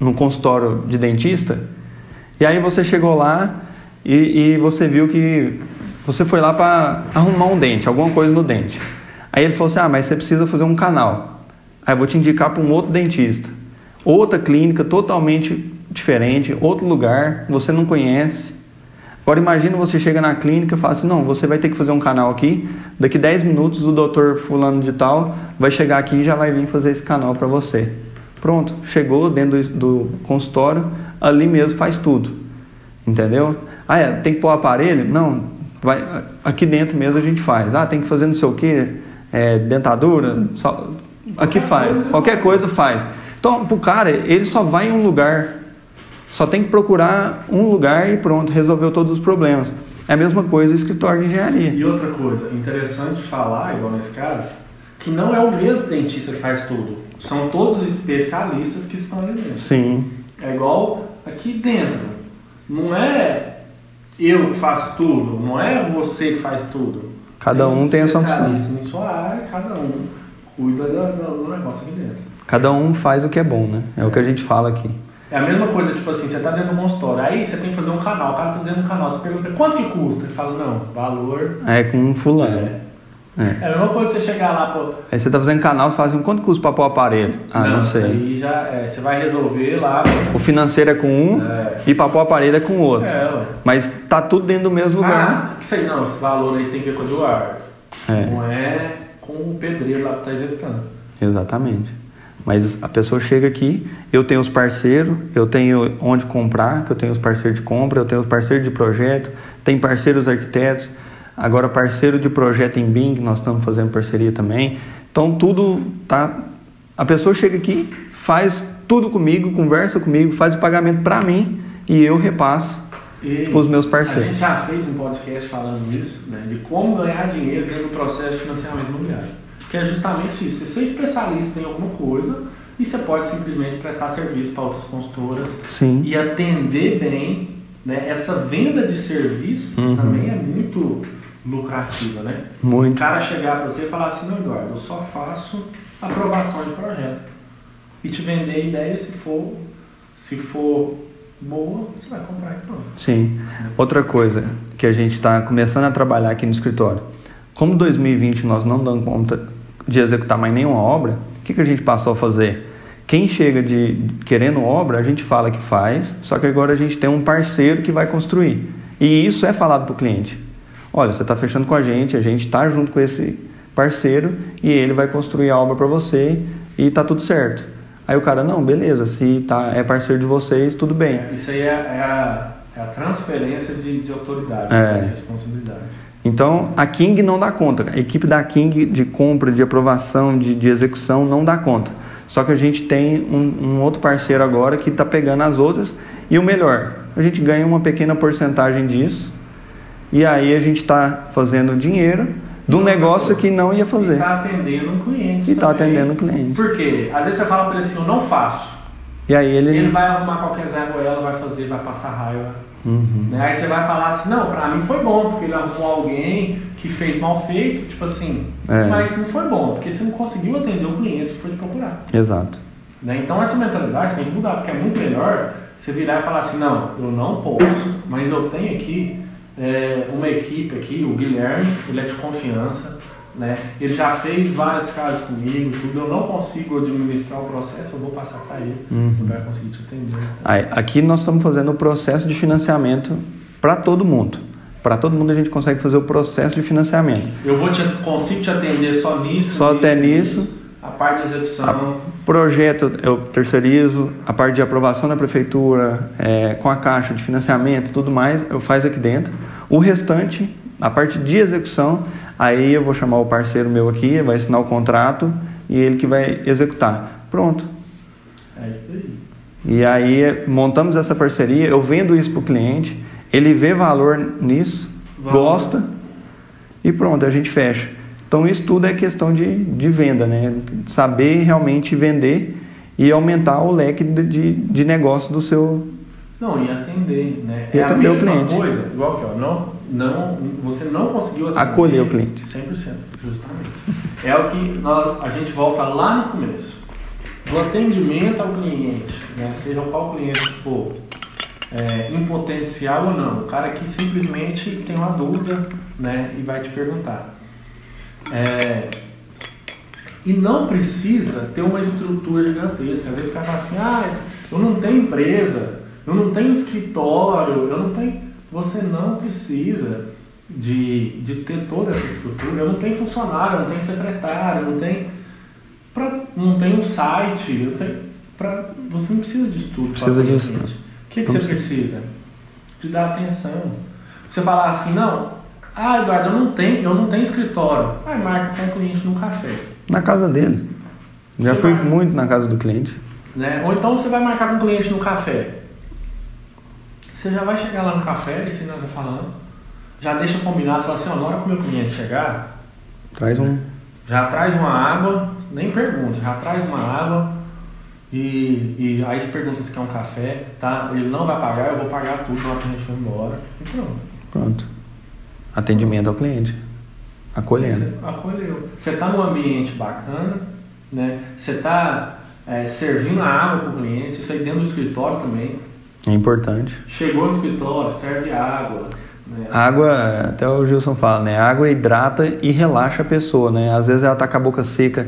num consultório de dentista e aí você chegou lá e, e você viu que você foi lá para arrumar um dente, alguma coisa no dente. Aí ele falou assim: Ah, mas você precisa fazer um canal. Aí eu vou te indicar para um outro dentista. Outra clínica totalmente diferente, outro lugar, você não conhece. Agora imagina você chega na clínica e fala assim, não, você vai ter que fazer um canal aqui, daqui 10 minutos o doutor fulano de tal vai chegar aqui e já vai vir fazer esse canal para você. Pronto, chegou dentro do, consultório, ali mesmo faz tudo. Entendeu? Ah, é, tem que pôr o aparelho? Não, vai, aqui dentro mesmo a gente faz. Ah, tem que fazer não sei o que, é, dentadura, só, aqui faz, qualquer coisa faz. Então, pro cara, ele só vai em um lugar, só tem que procurar um lugar e pronto, resolveu todos os problemas. É a mesma coisa escritório de engenharia. E outra coisa, interessante falar, igual nesse caso, que não é o mesmo dentista que faz tudo. São todos especialistas que estão ali dentro. Sim, É igual aqui dentro. Não é eu que faço tudo, não é você que faz tudo. Cada um os tem a sua função. em sua área, cada um cuida do, do- negócio aqui dentro. cada um faz o que é bom, né? É o que a gente fala aqui. É a mesma coisa, tipo assim, você tá dentro do consultório, aí você tem que fazer um canal, o cara tá fazendo um canal, você pergunta quanto que custa? Ele fala, não, valor. É com um fulano. É. É. É a mesma coisa você chegar lá, pô. Aí você tá fazendo canal, você fala assim, quanto custa pra pôr o aparelho? Ah, não, isso sei. aí já é, você vai resolver lá. O financeiro é com um É. e pra pôr o aparelho é com o outro. É, ué. Mas tá tudo dentro do mesmo lugar. Ah, isso aí não, esse valor aí tem que ver com o Eduardo. É. Não é com o pedreiro lá que tá executando. Exatamente. Mas a pessoa chega aqui, eu tenho os parceiros, eu tenho onde comprar, que eu tenho os parceiros de compra, eu tenho os parceiros de projeto, tem parceiros arquitetos, agora parceiro de projeto em BIM, que nós estamos fazendo parceria também. Então tudo tá. A pessoa chega aqui, faz tudo comigo, conversa comigo, faz o pagamento para mim e eu repasso para os meus A parceiros. gente já fez um podcast falando disso, né, de como ganhar dinheiro dentro do processo de financiamento imobiliário. Que é justamente isso. Você é especialista em alguma coisa e você pode simplesmente prestar serviço para outras consultoras Sim. e atender bem. Né? Essa venda de serviços Uhum. também é muito lucrativa, né? O Muito. cara chegar para você e falar assim, não, Eduardo, eu só faço aprovação de projeto. E te vender a ideia, se for, se for boa, você vai comprar e pronto. Sim. Outra coisa que a gente está começando a trabalhar aqui no escritório. Como 2020 nós não damos conta de executar mais nenhuma obra, o que, que a gente passou a fazer? Quem chega de querendo obra, a gente fala que faz, só que agora a gente tem um parceiro que vai construir. E isso é falado para o cliente. Olha, você está fechando com a gente, a gente está junto com esse parceiro e ele vai construir a obra para você e tá tudo certo. Aí o cara, não, beleza, se tá, é parceiro de vocês, tudo bem. É, Isso aí é, é a, é a transferência de, de autoridade, É. de responsabilidade. Então, a King não dá conta. A equipe da King de compra, de aprovação, de, de execução não dá conta. Só que a gente tem um, um outro parceiro agora que está pegando as outras. E o melhor, a gente ganha uma pequena porcentagem disso. E aí a gente está fazendo dinheiro um negócio que não ia E fazer. está atendendo o cliente. E está atendendo o cliente. Por quê? Às vezes você fala para ele assim, eu não faço. E aí ele. Ele vai arrumar qualquer Zé Goela, vai fazer, vai passar raiva. Uhum. Né? Aí você vai falar assim, não, pra mim foi bom, porque ele arrumou alguém que fez mal feito, tipo assim, É. mas não foi bom, porque você não conseguiu atender o cliente que foi te procurar. Exato. Né? Então essa mentalidade tem que mudar, porque é muito melhor você virar e falar assim, não, eu não posso, mas eu tenho aqui é, uma equipe aqui, o Guilherme, ele é de confiança, né? ele já fez vários casos comigo, tudo, eu não consigo administrar o processo, eu vou passar para ele, Uhum. ele vai conseguir te atender. Aí, aqui nós estamos fazendo o processo de financiamento para todo mundo. Para todo mundo a gente consegue fazer o processo de financiamento. Eu vou te, consigo te atender só nisso, Só até nisso. A parte de execução, Projeto eu terceirizo, a parte de aprovação da prefeitura, é, com a caixa de financiamento, tudo mais, eu faço aqui dentro. O restante, a parte de execução, aí eu vou chamar o parceiro meu aqui, vai assinar o contrato e ele que vai executar. Pronto. é isso aí. E aí montamos essa parceria, eu vendo isso para o cliente, ele vê valor nisso, Valor. gosta e pronto, a gente fecha. Então isso tudo é questão de, de venda, né? Saber realmente vender e aumentar o leque de, de, de negócio do seu. Não, e atender, né? E é atender a o mesma cliente. coisa, igual que ó, não, não, você não conseguiu atender Acolher o cliente. 100%, justamente. É o que nós, a gente volta lá no começo. Do atendimento ao cliente, né? seja qual cliente for, é, em potencial ou não, o cara que simplesmente tem uma dúvida né? e vai te perguntar. É, e não precisa ter uma estrutura gigantesca. Às vezes o cara fala assim, ah, eu não tenho empresa, eu não tenho escritório, eu não tenho. Você não precisa de, de ter toda essa estrutura. Eu não tenho funcionário, eu não tenho secretário, eu não tenho. Pra, não tenho um site, eu tenho, pra, você não precisa disso tudo. Precisa disso. O que, que você precisa? De dar atenção. Você falar assim, não, Ah, Eduardo, eu não tenho, eu não tenho escritório. Ah, marca com um cliente num café. Na casa dele. Já Você fui vai- muito na casa do cliente. Né? Ou então você vai marcar com um cliente no café. Você já vai chegar lá no café, e você nós já falando, já deixa combinado, fala assim, ó, na hora que o meu cliente chegar, Traz um. já traz uma água, nem pergunta, já traz uma água e, e aí você pergunta se quer um café, tá? Ele não vai pagar, eu vou pagar tudo na hora que a gente for embora. E pronto. Pronto. Atendimento ao cliente. Acolhendo. Você acolheu. Você está num ambiente bacana, né? Você está servindo a água para o cliente, isso aí dentro do escritório também. É importante. Chegou no escritório, serve água. Né? Água, até o Gilson fala, né? Água hidrata e relaxa a pessoa, né? Às vezes ela tá com a boca seca.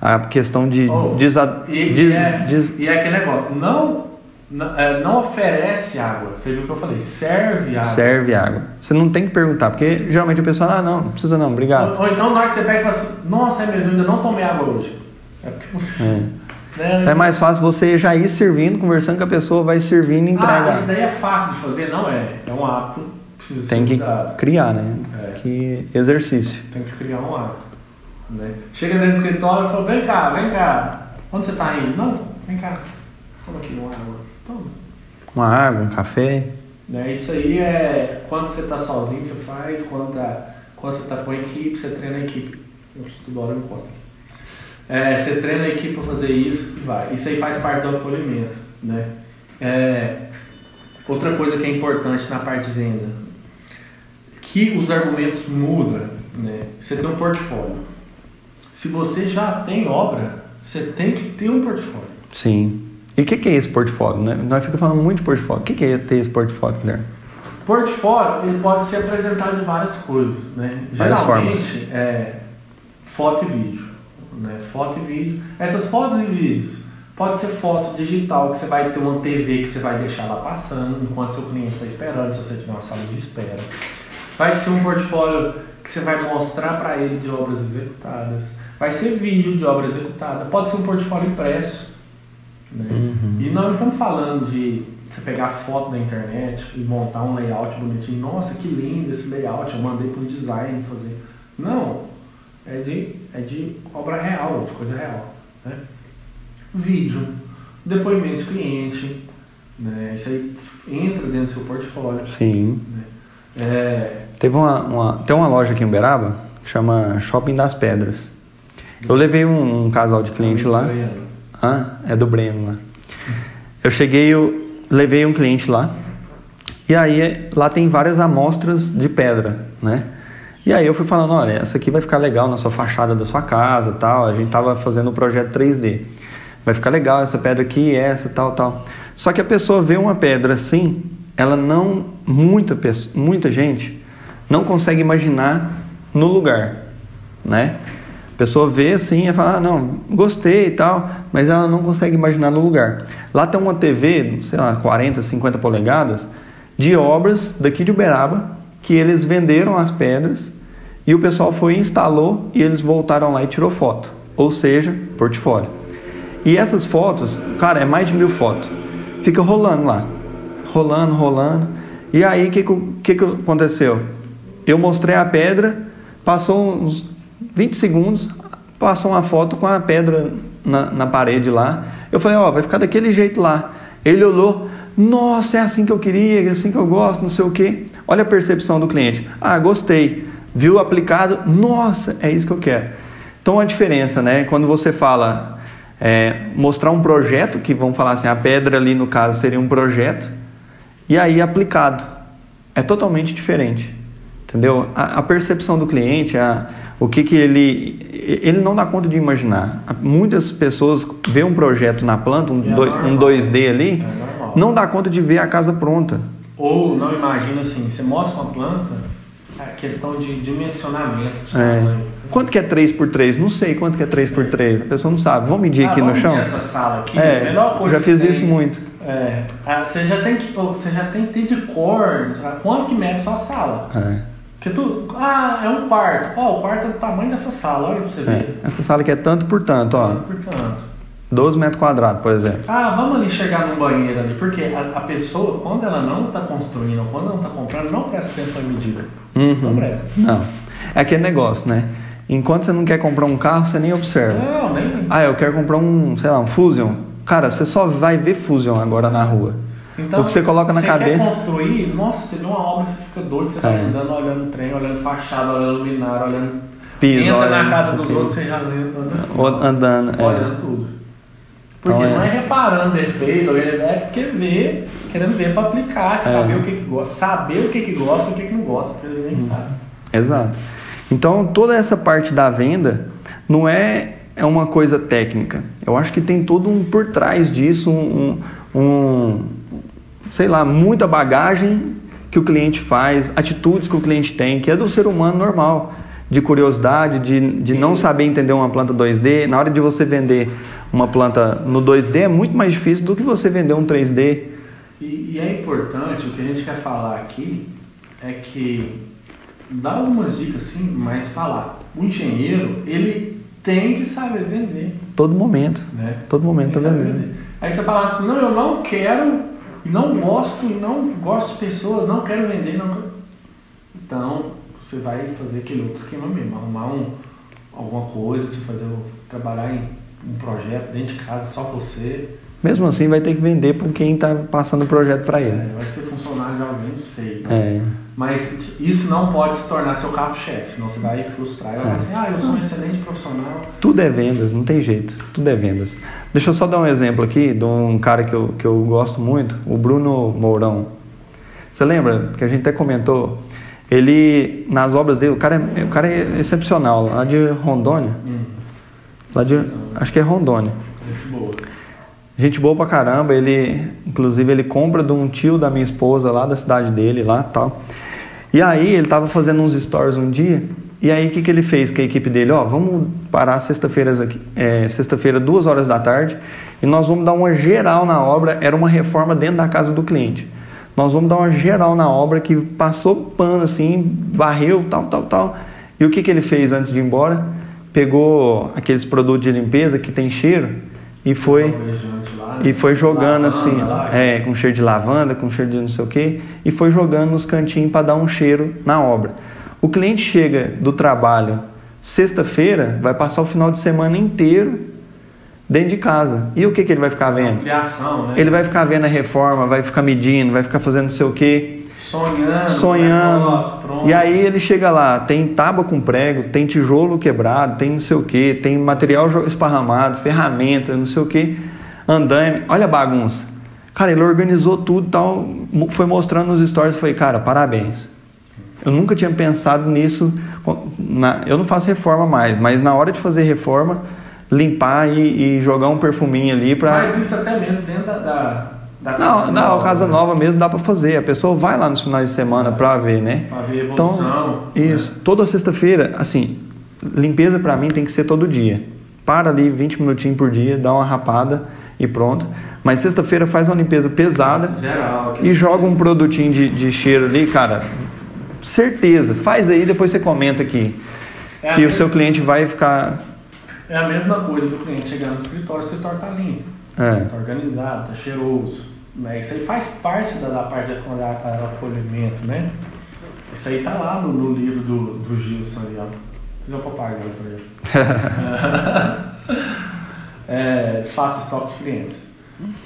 A questão de Oh, desa- E, des- e é, des- e é aquele negócio, não, não, é, não oferece água. Você viu o que eu falei? Serve água. serve água. Você não tem que perguntar, porque geralmente a pessoa, ah, não, não precisa não, obrigado. Ou, ou então na hora que você pega e fala assim, nossa, é mesmo, eu ainda não tomei água hoje. É porque você. É. [LAUGHS] Né? Então é mais fácil você já ir servindo, conversando com a pessoa, vai servindo e Ah, entregar. isso daí é fácil de fazer? Não é. É um hábito precisa Tem ser que cuidado. criar, né? É. Que exercício. Tem que criar um hábito. Né? Chega dentro do escritório e fala, vem cá, vem cá. Onde você está indo? Não, vem cá. Toma aqui uma água. Uma água, um café. Né? Isso aí é quando você está sozinho, você faz, quando, tá, quando você está com a equipe, você treina a equipe. Nossa, toda hora eu aqui. É, você treina a equipe para fazer isso e vai. Isso aí faz parte do acolhimento. Né? É, outra coisa que é importante na parte de venda, que os argumentos mudam. Né? Você tem um portfólio. Se você já tem obra, você tem que ter um portfólio. Sim. E o que, que é esse portfólio? Né? Nós ficamos falando muito de portfólio. O que, que é ter esse portfólio, Guilherme? Portfólio ele pode ser apresentado de várias coisas, né? Várias Geralmente é foto e vídeo, né? Foto e vídeo. Essas fotos e vídeos pode ser foto digital que você vai ter uma TV que você vai deixar lá passando enquanto seu cliente está esperando, se você tiver uma sala de espera. Vai ser um portfólio que você vai mostrar para ele de obras executadas. Vai ser vídeo de obra executada. Pode ser um portfólio impresso. Né? Uhum. E nós não estamos falando de você pegar foto da internet e montar um layout bonitinho. Nossa, que lindo esse layout, eu mandei para o design fazer. Não, é de, é de obra real, de coisa real. Né? Vídeo, depoimento de cliente, né? isso aí entra dentro do seu portfólio. Sim. Né? É, Teve uma, uma- tem uma loja aqui em Uberaba que chama Shopping das Pedras. Eu levei um, um casal de cliente lá. Ah, é do Breno lá. Eu cheguei, eu levei um cliente lá. E aí lá tem várias amostras de pedra, né? E aí eu fui falando, olha, essa aqui vai ficar legal na sua fachada da sua casa, tal. A gente tava fazendo um projeto 3D. Vai ficar legal essa pedra aqui, essa, tal, tal. Só que a pessoa vê uma pedra assim, ela não muita muita gente não consegue imaginar no lugar, né? A pessoa vê assim e fala, ah, não, gostei e tal, mas ela não consegue imaginar no lugar. Lá tem uma TV, sei lá, 40, 50 polegadas, de obras daqui de Uberaba, que eles venderam as pedras e o pessoal foi instalou e eles voltaram lá e tirou foto. Ou seja, portfólio. E essas fotos, cara, é mais de mil fotos. Fica rolando lá. Rolando, rolando. E aí, o que, que, que aconteceu? Eu mostrei a pedra, passou uns 20 segundos, passou uma foto com a pedra na, na parede lá. Eu falei, ó, vai ficar daquele jeito lá. Ele olhou, nossa, é assim que eu queria, é assim que eu gosto, não sei o quê. Olha a percepção do cliente. Ah, gostei. Viu aplicado, nossa, é isso que eu quero. Então a diferença, né? Quando você fala é, mostrar um projeto, que vamos falar assim, a pedra ali no caso seria um projeto, e aí aplicado. É totalmente diferente. Entendeu? A, a percepção do cliente, a, o que, que ele. Ele não dá conta de imaginar. Muitas pessoas vê um projeto na planta, um, É normal. um 2D ali, É não dá conta de ver a casa pronta. Ou não imagina assim, você mostra uma planta, é questão de dimensionamento. É. Quanto que é 3x3? Não sei quanto que é 3x3. A pessoa não sabe. Vamos medir Ah, aqui no vamos chão? medir essa sala aqui, É, melhor coisa já fiz tem. isso muito. É, ah, você já tem que você já tem que ter de cor, quanto que mede sua sala. É. Porque tu, ah, é um quarto. Ó, o quarto é do tamanho dessa sala, olha pra você É. ver. Essa sala aqui é tanto por tanto, ó. Portanto. 12 metros quadrados, por exemplo. Ah, vamos ali chegar num banheiro ali, porque a, a pessoa, quando ela não está construindo, quando ela não está comprando, não presta atenção em medida. Uhum. Não presta. Não. É aquele negócio, né? Enquanto você não quer comprar um carro, você nem observa. Não, nem. Ah, eu quero comprar um, sei lá, um Fusion. Cara, você só vai ver Fusion agora na rua. Então, O que você coloca na você cabeça- quer construir, nossa, você vê uma obra, você fica doido, você tá É. andando, olhando o trem, olhando fachada, olhando luminária, olhando. Piso, Entra olhando na casa dos outros, você já anda assim. Andando. é. olhando tudo. Porque Então, é. não é reparando defeito, é porque vê, querendo ver para aplicar, É. saber o que, que gosta, saber o que, que gosta e o que, que não gosta, porque eles nem Hum. sabem. Exato. Então, toda essa parte da venda não é, é uma coisa técnica. Eu acho que tem todo um por trás disso, um- um, sei lá, muita bagagem que o cliente faz, atitudes que o cliente tem, que é do ser humano normal, de curiosidade, de, de não saber entender uma planta 2D. Na hora de você vender uma planta no 2D é muito mais difícil do que você vender um 3D. E, e é importante, o que a gente quer falar aqui é que dá algumas dicas sim, mas falar. O engenheiro, ele tem que saber vender. Todo momento. Né? Todo momento tá vendendo. vender. Aí você fala assim, não, eu não quero, não gosto, não gosto de pessoas, não quero vender, não quero. Então, você vai fazer aquele outro esquema mesmo, arrumar um, alguma coisa, de fazer, trabalhar em um projeto dentro de casa, só você. Mesmo assim, vai ter que vender para quem está passando o projeto para ele. É, vai ser funcionário de alguém, não sei. Mas, É. mas isso não pode se tornar seu carro-chefe, senão você vai frustrar. E vai falar É. assim, ah, eu sou um excelente profissional. Tudo é vendas, não tem jeito. Tudo é vendas. Deixa eu só dar um exemplo aqui de um cara que eu, que eu gosto muito, o Bruno Mourão. Você lembra que a gente até comentou? Ele, nas obras dele, o cara é, o cara é excepcional, lá de Rondônia. Hum, Lá de, acho que é Rondônia. gente boa. Gente boa pra caramba, ele, inclusive, ele compra de um tio da minha esposa lá da cidade dele, lá tal. E aí ele tava fazendo uns stories um dia, e aí o que, que ele fez com a equipe dele? Ó, vamos parar sexta-feira aqui, é, sexta-feira, duas horas da tarde, e nós vamos dar uma geral na obra, era uma reforma dentro da casa do cliente. Nós vamos dar uma geral na obra que passou pano assim, varreu, tal, tal, tal. E o que, que ele fez antes de ir embora? Pegou aqueles produtos de limpeza que tem cheiro e foi e foi jogando lavanda assim, é, com cheiro de lavanda, com cheiro de não sei o que, e foi jogando nos cantinhos para dar um cheiro na obra. O cliente chega do trabalho sexta-feira, vai passar o final de semana inteiro dentro de casa. E o que, que ele vai ficar vendo? Ampliação, né? Ele vai ficar vendo a reforma, vai ficar medindo, vai ficar fazendo não sei o que, Sonhando. sonhando. negócio. E aí ele chega lá, tem tábua com prego, tem tijolo quebrado, tem não sei o que, tem material esparramado, ferramenta, não sei o que, andame. Olha a bagunça. Cara, ele organizou tudo e tal, foi mostrando nos stories, foi, cara, parabéns. Eu nunca tinha pensado nisso. na- eu não faço reforma mais, mas na hora de fazer reforma, limpar e, e jogar um perfuminho ali pra. Mas isso até mesmo dentro da. da, da Não, não, casa né? nova mesmo dá pra fazer. A pessoa vai lá nos finais de semana pra ver, né? Pra ver a evolução. Então, isso. Toda sexta-feira, assim, limpeza pra mim tem que ser todo dia. Para ali 20 minutinhos por dia, dá uma rapada e pronto. Mas sexta-feira faz uma limpeza pesada Geral. e joga um produtinho de, de cheiro ali, cara. Certeza. Faz aí, depois você comenta aqui. É que o mesma- seu cliente vai ficar. É a mesma coisa do cliente chegar no escritório, o escritório tá limpo. É. Tá organizado, tá cheiroso. Né? Isso aí faz parte da, da parte de acolhimento, né? Isso aí tá lá no, no livro do, do Gilson ali, ó. Fiz uma propaganda pra ele. [LAUGHS] é, faça estoque de clientes.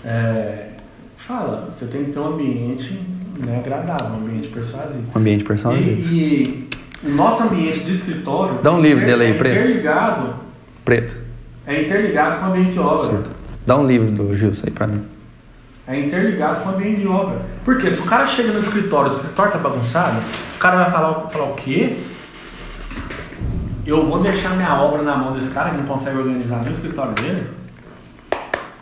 É, fala, você tem que ter um ambiente né, agradável, um ambiente persuasivo. Um ambiente E, personalizado. e o nosso ambiente de escritório Dá um livro dele aí, é preto. interligado, Preto. é interligado com o ambiente de obra. Surdo. Dá um livro do Gilson aí pra mim. É interligado com o ambiente de obra. Porque se o cara chega no escritório, o escritório tá bagunçado, o cara vai falar, falar o quê? Eu vou deixar minha obra na mão desse cara que não consegue organizar nem o escritório dele?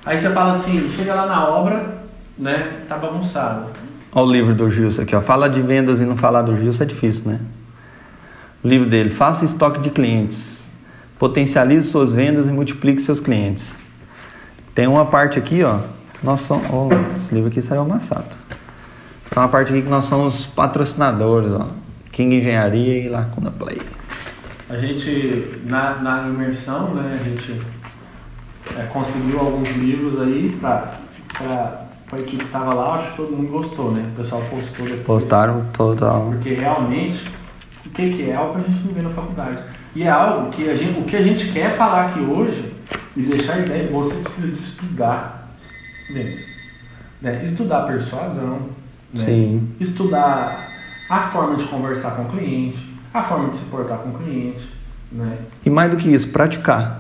Aí você fala assim, chega lá na obra, né? Tá bagunçado. Olha o livro do Gilson aqui, ó. Falar de vendas e não falar do Gilson é difícil, né? O livro dele, Faça estoque de clientes. Potencialize suas vendas e multiplique seus clientes. Tem uma parte aqui, ó. Nós somos. Oh, esse livro aqui saiu amassado. Tem uma parte aqui que nós somos patrocinadores, ó. King Engenharia e Lacuna Play. A gente, na, na imersão, né, a gente é, conseguiu alguns livros aí pra, pra, pra equipe que tava lá, acho que todo mundo gostou, né? O pessoal postou depois. Postaram total. Porque realmente O que, que é? É algo que a gente não vê na faculdade. E é algo que a gente, o que a gente quer falar aqui hoje e deixar a ideia, você precisa de estudar vendas. Né? Estudar persuasão, né? Sim. estudar a forma de conversar com o cliente, a forma de se portar com o cliente. Né? E mais do que isso, praticar.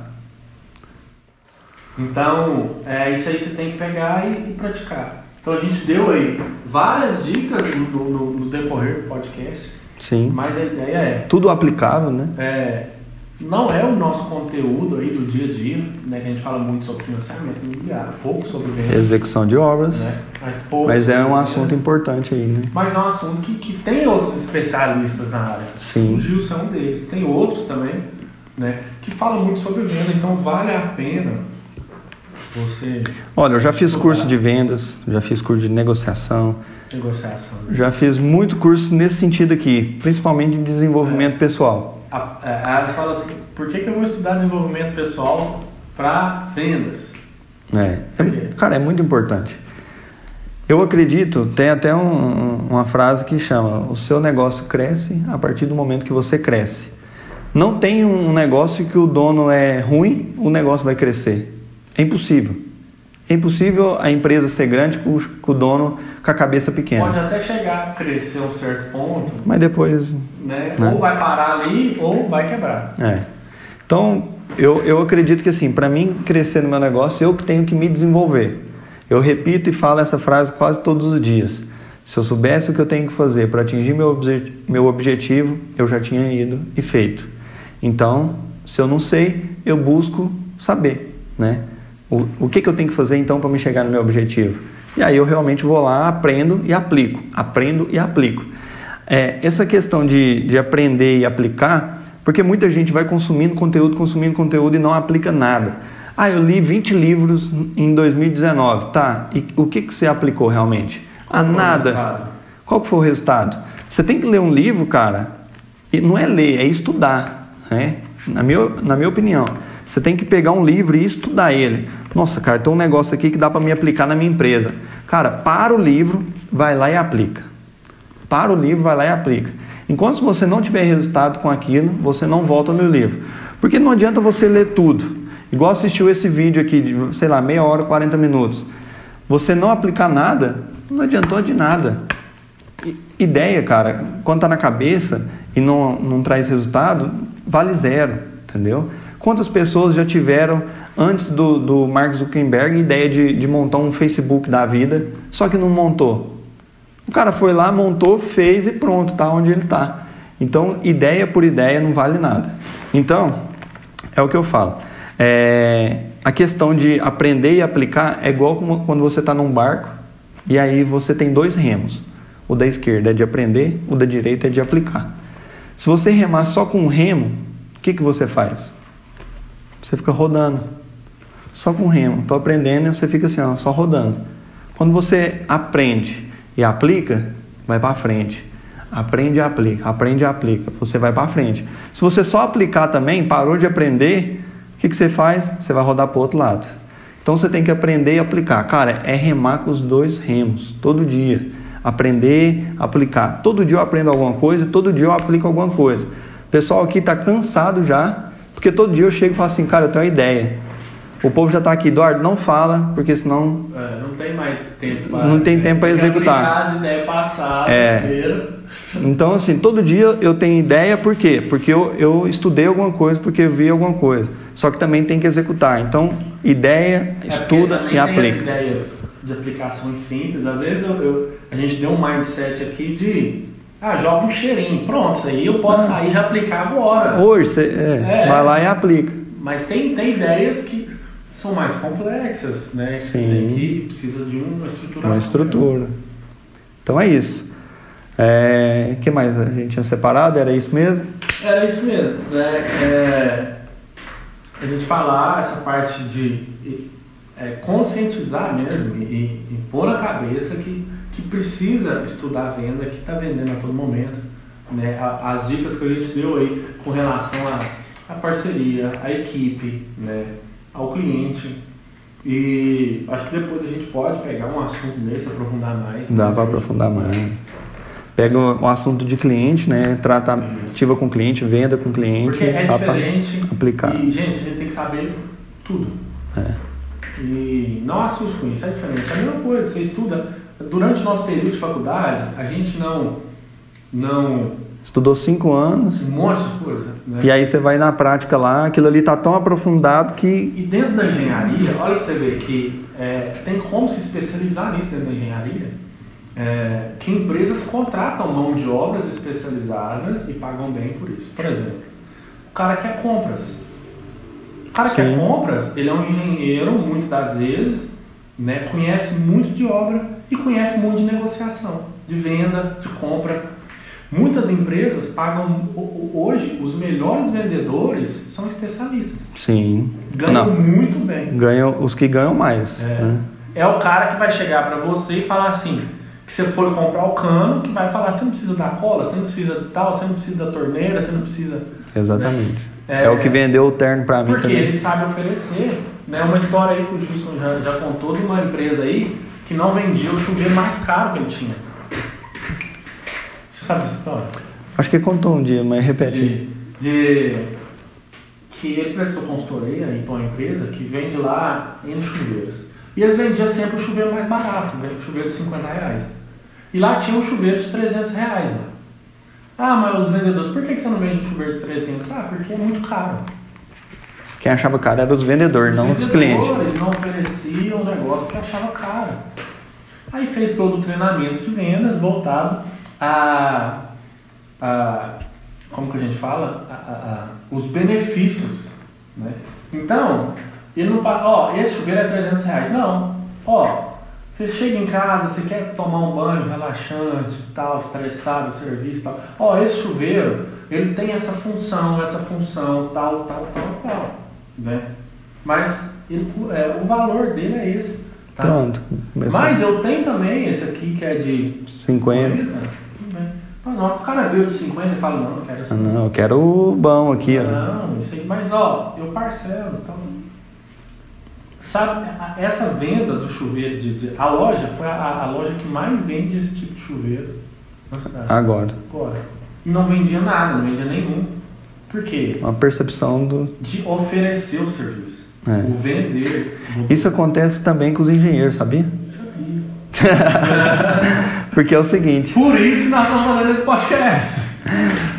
Então, é, isso aí você tem que pegar e, e praticar. Então a gente deu aí várias dicas no, no, no decorrer do podcast, Sim. mas a ideia é, Tudo aplicável, né? é, não é o nosso conteúdo aí do dia a dia, né, que a gente fala muito sobre financiamento imobiliário, pouco sobre vendas, Execução de obras. né, mas pouco Mas é um venda. assunto importante aí, né? Mas é um assunto que, que tem outros especialistas na área. Sim. O Gilson é um deles. Tem outros também, né? Que falam muito sobre venda. Então vale a pena você Olha, eu já fiz curso de vendas, já fiz curso de negociação, negociação. né? já fiz muito curso nesse sentido aqui, principalmente de desenvolvimento pessoal. A, a, elas falam assim, por que, que eu vou estudar desenvolvimento pessoal para vendas? É. É- Cara, é muito importante. Eu acredito, tem até um- uma frase que chama: o seu negócio cresce a partir do momento que você cresce. Não tem um negócio que o dono é ruim, o negócio vai crescer. É impossível. É impossível a empresa ser grande com o- dono com a cabeça pequena. Pode até chegar a crescer um certo ponto, Mas depois né? Né? Ou vai parar ali ou vai quebrar. É. Então, eu, eu acredito que assim, para mim crescer no meu negócio, eu que tenho que me desenvolver. Eu repito e falo essa frase quase todos os dias. Se eu soubesse o que eu tenho que fazer para atingir meu, obje- meu objetivo, eu já tinha ido e feito. Então, se eu não sei, eu busco saber, né? O, o que, que eu tenho que fazer então para me chegar no meu objetivo? E aí eu realmente vou lá, aprendo e aplico. Aprendo e aplico. É, essa questão de, de aprender e aplicar, porque muita gente vai consumindo conteúdo, consumindo conteúdo e não aplica nada. Ah, eu li 20 livros em 2019. Tá, e o que, que você aplicou realmente? Ah, Qual foi o nada. Qual que foi o resultado? Você tem que ler um livro, cara, e não é ler, é estudar. Né? Na, minha, na minha opinião. Você tem que pegar um livro e estudar ele. Nossa, cara, tem um negócio aqui que dá para me aplicar na minha empresa. Cara, para o livro, vai lá e aplica. Para o livro, vai lá e aplica. Enquanto você não tiver resultado com aquilo, você não volta no livro. Porque não adianta você ler tudo. Igual assistiu esse vídeo aqui de, sei lá, meia hora, 40 minutos. Você não aplicar nada, não adiantou de nada. Ideia, cara, quando tá na cabeça e não, não traz resultado, vale zero, entendeu? Quantas pessoas já tiveram, antes do, do Mark Zuckerberg, ideia de, de montar um Facebook da vida, só que não montou? O cara foi lá, montou, fez e pronto, tá onde ele tá. Então, ideia por ideia não vale nada. Então, é o que eu falo. É, a questão de aprender e aplicar é igual quando você está num barco e aí você tem dois remos. O da esquerda é de aprender, o da direita é de aplicar. Se você remar só com um remo, o que, que você faz? Você fica rodando. Só com remo. Estou aprendendo e você fica assim, ó, só rodando. Quando você aprende e aplica, vai para frente. Aprende e aplica, aprende e aplica. Você vai para frente. Se você só aplicar também, parou de aprender, o que, que você faz? Você vai rodar para o outro lado. Então você tem que aprender e aplicar. Cara, é remar com os dois remos, todo dia. Aprender, aplicar. Todo dia eu aprendo alguma coisa, todo dia eu aplico alguma coisa. O pessoal aqui está cansado já, porque todo dia eu chego e falo assim, cara, eu tenho uma ideia. O povo já está aqui, Eduardo, não fala, porque senão É, não tem mais tempo Não tem tempo que executar. as ideias passadas É. primeiro. Então, assim, todo dia eu tenho ideia, por quê? Porque eu, eu estudei alguma coisa, porque eu vi alguma coisa. Só que também tem que executar. Então, ideia, É, estuda e também tem as aplica. ideias de aplicações simples. Às vezes eu, eu- a gente deu um mindset aqui de ah, joga um cheirinho. Pronto, isso aí eu posso sair e já aplicar agora. Hoje, você é, É. vai lá e aplica. Mas tem, tem ideias que são mais complexas, né? Sim. tem que precisa de uma estruturação. Uma estrutura. Então é isso. É, que mais a gente tinha separado? Era isso mesmo? Era isso mesmo. Né? É, a gente falar essa parte de é, conscientizar mesmo e, e, pôr na cabeça que, que precisa estudar a venda, que está vendendo a todo momento. Né? As dicas que a gente deu aí com relação à à parceria, à equipe, né? Ao cliente. E acho que depois a gente pode pegar um assunto desse, aprofundar mais. Dá para aprofundar mais. Pega o, o assunto de cliente, né? Trata ativa com cliente, venda com cliente. Porque é diferente. aplicar. E, gente, a gente tem que saber tudo. É. E não assuste com isso, é diferente. É a mesma coisa, você estuda. Durante o nosso período de faculdade, a gente não. não Estudou cinco anos. um monte de coisa. Né? E aí você vai na prática lá, aquilo ali tá tão aprofundado que. E dentro da engenharia, olha pra você ver que é, tem como se especializar nisso dentro da engenharia. É, que empresas contratam mão de obras especializadas e pagam bem por isso. Por exemplo, o cara quer compras. O cara quer compras, ele é um engenheiro, muitas das vezes, né, conhece muito de obra e conhece muito de negociação, de venda, de compra. Muitas empresas pagam ho- ho- hoje os melhores vendedores são especialistas. Sim. Ganham Não. muito bem. Ganham os que ganham mais. É. né? É o cara que vai chegar pra você e falar assim, que você for comprar o cano, que vai falar, você não precisa da cola, você não precisa de tal, você não precisa da torneira, você não precisa... Exatamente. É, É, o que vendeu o terno pra mim Porque também. ele sabe oferecer. Né? Uma história aí que o Gilson já, já contou de uma empresa aí que não vendia o chuveiro mais caro que ele tinha. Sabe dessa história? Acho que contou um dia, mas repete. de, de que ele prestou consultoria para uma empresa que vende lá em chuveiros. E eles vendiam sempre o chuveiro mais barato, né? o chuveiro de 50 reais. E lá tinha um chuveiro de 300 reais. Né? Ah, mas os vendedores, por que você não vende um chuveiro de 300? Ah, porque é muito caro. Quem achava caro era os vendedores, não os clientes. vendedores não ofereciam o negócio porque achava caro. Aí fez todo o treinamento de vendas voltado a, a como que a gente fala? A- a- os benefícios. Né? Então, ele não pa- ó, esse chuveiro é 300 reais. Não. Ó, você chega em casa, você quer tomar um banho relaxante, tal, estressado, serviço, tal. Ó, esse chuveiro, ele tem essa função, essa função, tal, tal, tal, tal. Né? Mas ele- é, o valor dele é esse. Tá? Pronto. Mas eu tenho também esse aqui que é de 50. Tudo bem. Ah, não, o cara veio de 50 e fala, não, não quero esse. Ah, não, eu quero o bom aqui, ó. Não, isso aí, mas ó, eu parcelo, então. Sabe, essa venda do chuveiro, de, de- a loja foi a, a loja que mais vende esse tipo de chuveiro na cidade. Agora. Agora. E não vendia nada, não vendia nenhum. Por quê? Uma percepção do. De oferecer o serviço. É. O vender. o- Isso acontece também com os engenheiros, sabia? Sabia. [LAUGHS] [LAUGHS] Porque é o seguinte. Por isso nós estamos fazendo esse podcast.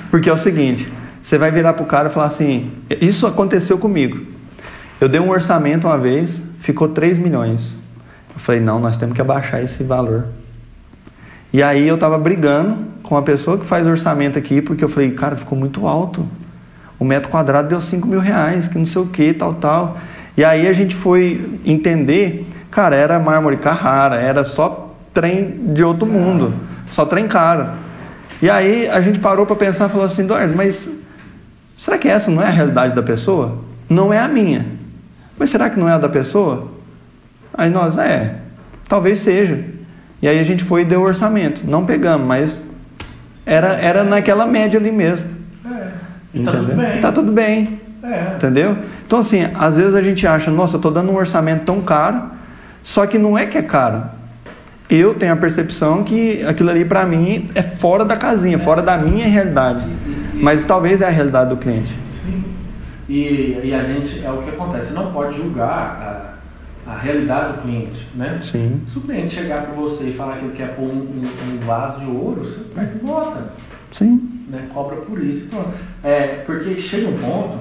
Porque é o seguinte, você vai virar pro cara e falar assim, isso aconteceu comigo. Eu dei um orçamento uma vez, ficou 3 milhões. Eu falei, não, nós temos que abaixar esse valor. E aí eu tava brigando com a pessoa que faz orçamento aqui, porque eu falei, cara, ficou muito alto. O metro quadrado deu 5 mil reais, que não sei o que, tal, tal. E aí a gente foi entender, cara, era mármore Carrara, era só trem de outro mundo, só trem caro. E aí a gente parou para pensar e falou assim, Eduardo, mas será que essa não é a realidade da pessoa? Não é a minha. Mas será que não é a da pessoa? Aí nós, é, talvez seja. E aí a gente foi e deu orçamento. Não pegamos, mas era, era naquela média ali mesmo. É. E tá tudo bem. Tá tudo bem. É. Entendeu? Então, assim, às vezes a gente acha, nossa, eu estou dando um orçamento tão caro, só que não é que é caro. Eu tenho a percepção que aquilo ali para mim é fora da casinha, fora da minha realidade. Mas talvez é a realidade do cliente. Sim. E, e a gente, é o que acontece, você não pode julgar a, a realidade do cliente, né? Sim. Se o cliente chegar para você e falar que ele quer pôr um, um- um vaso de ouro, você pega e bota, Sim. né? Cobra por isso e pronto. É, porque chega um ponto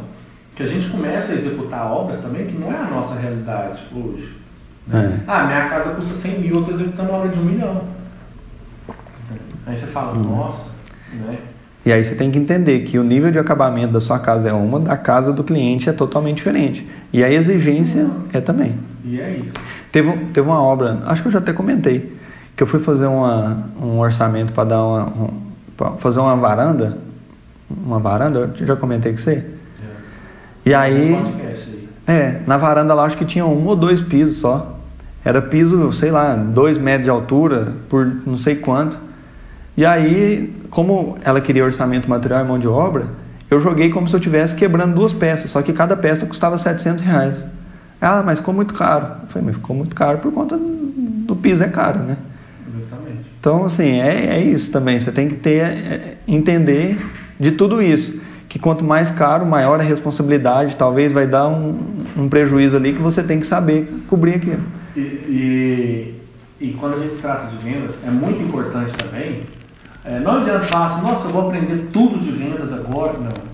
que a gente começa a executar obras também que não é a nossa realidade hoje. Né? É. Ah, minha casa custa 100 mil, eu estou executando uma obra de um milhão. Aí você fala, Hum. nossa, né? E aí você tem que entender que o nível de acabamento da sua casa é uma, da casa do cliente é totalmente diferente. E a exigência é também. E é isso. Teve, teve uma obra, acho que eu já até comentei, que eu fui fazer uma, um orçamento para dar uma, um, fazer uma varanda, uma varanda, eu já comentei com você. E Um podcast aí. é, na varanda lá acho que tinha um ou dois pisos só. Era piso, sei lá, dois metros de altura por não sei quanto. E aí, como ela queria orçamento material e mão de obra, eu joguei como se eu estivesse quebrando duas peças, só que cada peça custava 700 reais. Ah, mas ficou muito caro. Eu falei, mas ficou muito caro por conta do piso é caro, né? Justamente. Então, assim, é, é isso também. Você tem que ter, é, entender de tudo isso. Que quanto mais caro, maior a responsabilidade. Talvez vai dar um, um prejuízo ali que você tem que saber cobrir aquilo. E, e, e quando a gente trata de vendas, é muito importante também. É, não adianta falar assim, nossa, eu vou aprender tudo de vendas agora. Não.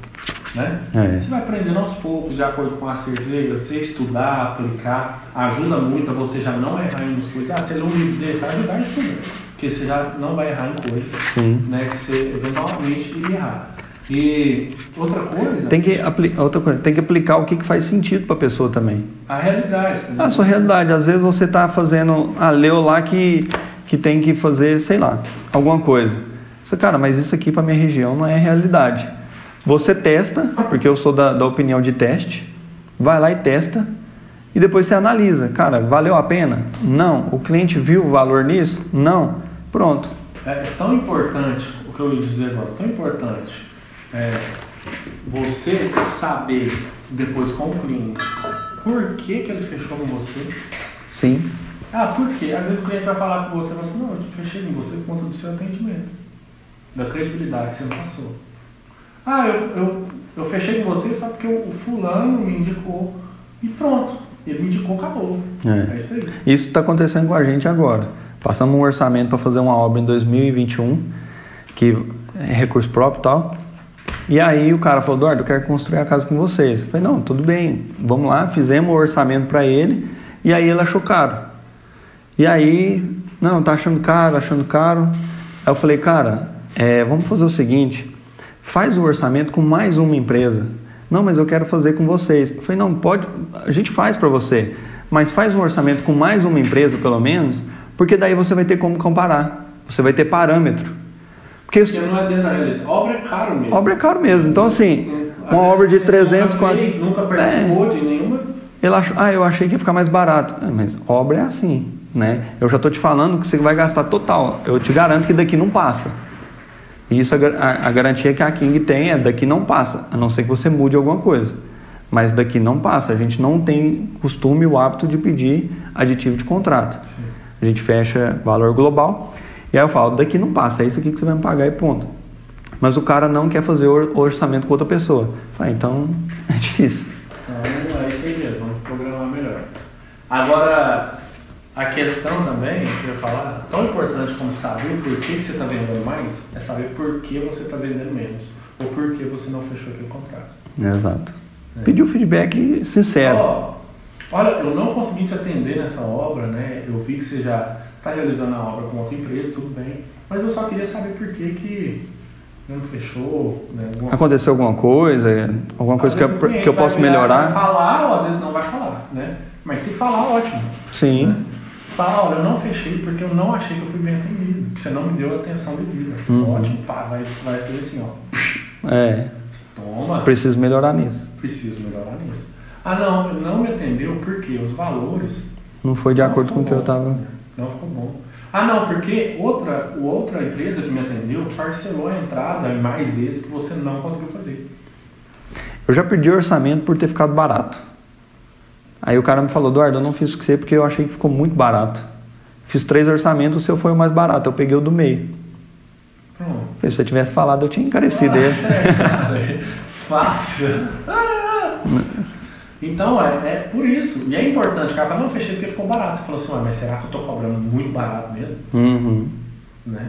Né? É. Você vai aprendendo aos poucos, de acordo com a certeza, você estudar, aplicar, ajuda muito a você já não errar em coisas. Ah, você lê um livro desse, ajudar em tudo. Porque você já não vai errar em coisas Sim. né, que você eventualmente iria errar. E outra coisa, Tem que, apli- outra coisa, tem que aplicar o que, que faz sentido para a pessoa também. a realidade. entendeu? A sua realidade. Às vezes você está fazendo. Ah, leu lá que, que tem que fazer, sei lá, alguma coisa. Você, cara, mas isso aqui para minha região não é realidade. Você testa, porque eu sou da, da opinião de teste, vai lá e testa, e depois você analisa. Cara, valeu a pena? Não. O cliente viu o valor nisso? Não. Pronto. É, é tão importante, o que eu ia dizer agora, tão importante é, você saber depois com o cliente por que, que ele fechou com você. Sim. Ah, por quê? Às vezes o cliente vai falar com você e fala assim, não, eu fechei com você por conta do seu atendimento, da credibilidade que você passou. Ah, eu, eu, eu fechei com você só porque o, o fulano me indicou e pronto. Ele me indicou, acabou. É. É isso aí. Isso está acontecendo com a gente agora. Passamos um orçamento para fazer uma obra em 2021, que é recurso próprio e tal. E aí o cara falou, Eduardo, eu quero construir a casa com vocês. Eu falei, não, tudo bem, vamos lá, fizemos o orçamento para ele, e aí ele achou caro. E aí, não, tá achando caro, achando caro. Aí eu falei, cara, é, vamos fazer o seguinte, faz o orçamento com mais uma empresa. Não, mas eu quero fazer com vocês. Eu falei, não, pode, a gente faz para você, mas faz um orçamento com mais uma empresa, pelo menos, porque daí você vai ter como comparar, você vai ter parâmetro. Porque Porque não é dentro da realidade. Obra é caro mesmo. obra é caro mesmo, então assim, Às uma obra de nunca 300, fez, 400... Nunca É. participou de nenhuma. Ele achou, ah, eu achei que ia ficar mais barato. Ah, mas obra é assim, né? Eu já tô te falando que você vai gastar total. Eu te garanto que daqui não passa. E isso a, a- a garantia que a King tem é daqui não passa, a não ser que você mude alguma coisa. Mas daqui não passa. A gente não tem costume o hábito de pedir aditivo de contrato. A gente fecha valor global. E aí eu falo, daqui não passa, é isso aqui que você vai me pagar e ponto. Mas o cara não quer fazer or- orçamento com outra pessoa. Falei, então [LAUGHS] é difícil. Então é isso aí mesmo, vamos programar melhor. Agora, a questão também, que eu ia falar, tão importante como saber por que, que você está vendendo mais, é saber por que você está vendendo menos. Ou por que você não fechou aquele contrato. Exato. É. Pediu feedback sincero. Ó, olha, eu não consegui te atender nessa obra, né? Eu vi que você já está realizando a obra com outra empresa, tudo bem. Mas eu só queria saber por que, que não fechou, né? Alguma Aconteceu alguma coisa, alguma coisa que eu, que eu posso melhorar? Falar, ou às vezes não vai falar, né? Mas se falar, ótimo. Sim. Né? Se falar, olha, eu não fechei porque eu não achei que eu fui bem atendido, que você não me deu a atenção devida. Uhum. Ótimo, pá, vai, vai ter assim, ó. É, Toma, preciso melhorar nisso. preciso melhorar nisso. Ah, não, não me atendeu porque os valores. Não foi de não acordo com o que eu tava. Não ficou bom. Ah, não, porque outra, outra empresa que me atendeu parcelou a entrada mais vezes que você não conseguiu fazer. Eu já perdi orçamento por ter ficado barato. Aí o cara me falou, Eduardo, eu não fiz com você porque eu achei que ficou muito barato. Fiz três orçamentos, o seu foi o mais barato, eu peguei o do meio. Pronto. Se eu tivesse falado, eu tinha encarecido ele. [LAUGHS] É, cara, é fácil. [LAUGHS] Então, é, é por isso. E é importante, o cara fala, não, fechei porque ficou barato. Você falou assim, "Ué, mas será que eu tô cobrando muito barato mesmo? Uhum. Né?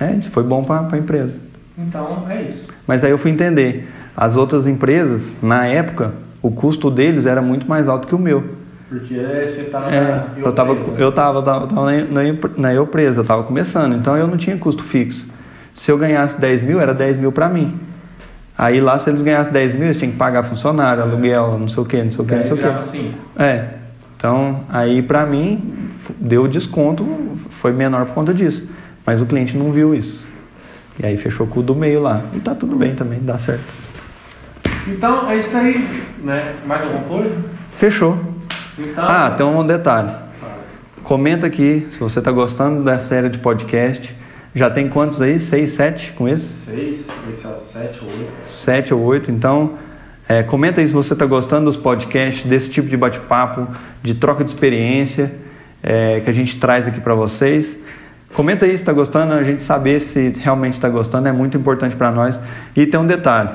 É, isso foi bom para a empresa. Então, é isso. Mas aí eu fui entender. As outras empresas, na época, o custo deles era muito mais alto que o meu. Porque você na É, eu tava, empresa. eu tava, eu tava, eu tava na, na, na eu presa, eu tava começando, então eu não tinha custo fixo. Se eu ganhasse 10 mil, era 10 mil para mim. Aí lá, se eles ganhassem 10 mil, eles tinham que pagar funcionário, aluguel, não sei o que, não sei o que, não sei o que. assim. É, então aí pra mim, deu desconto, foi menor por conta disso. Mas o cliente não viu isso. E aí fechou com o do meio lá. E tá tudo bem também, dá certo. Então, é isso aí. Né? Mais alguma coisa? Fechou. Então, Ah, tem um detalhe. Comenta aqui se você está gostando da série de podcast. Já tem quantos aí? Seis, sete com esse? Seis, esse é o sete ou oito. Sete ou oito. Então, é, comenta aí se você está gostando dos podcasts, desse tipo de bate-papo, de troca de experiência é, que a gente traz aqui para vocês. Comenta aí se está gostando, a gente saber se realmente está gostando é muito importante para nós. E tem um detalhe: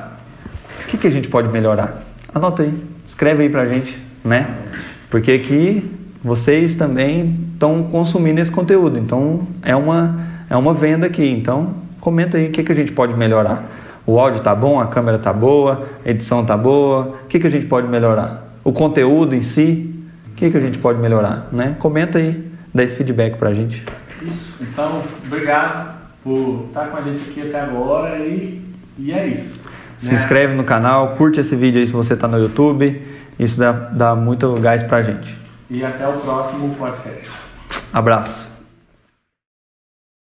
o que, que a gente pode melhorar? Anota aí, escreve aí para a gente, né? Porque aqui vocês também estão consumindo esse conteúdo, então é uma, é uma venda aqui. Então comenta aí o que, que a gente pode melhorar. O áudio tá bom, a câmera tá boa, a edição tá boa, o que, que a gente pode melhorar? O conteúdo em si, o que, que a gente pode melhorar? Né? Comenta aí, dá esse feedback pra gente. Isso, então, obrigado por estar com a gente aqui até agora e, e é isso. Se né? inscreve no canal, curte esse vídeo aí se você está no YouTube, isso dá, dá muito gás pra gente. E até o próximo podcast. Abraço.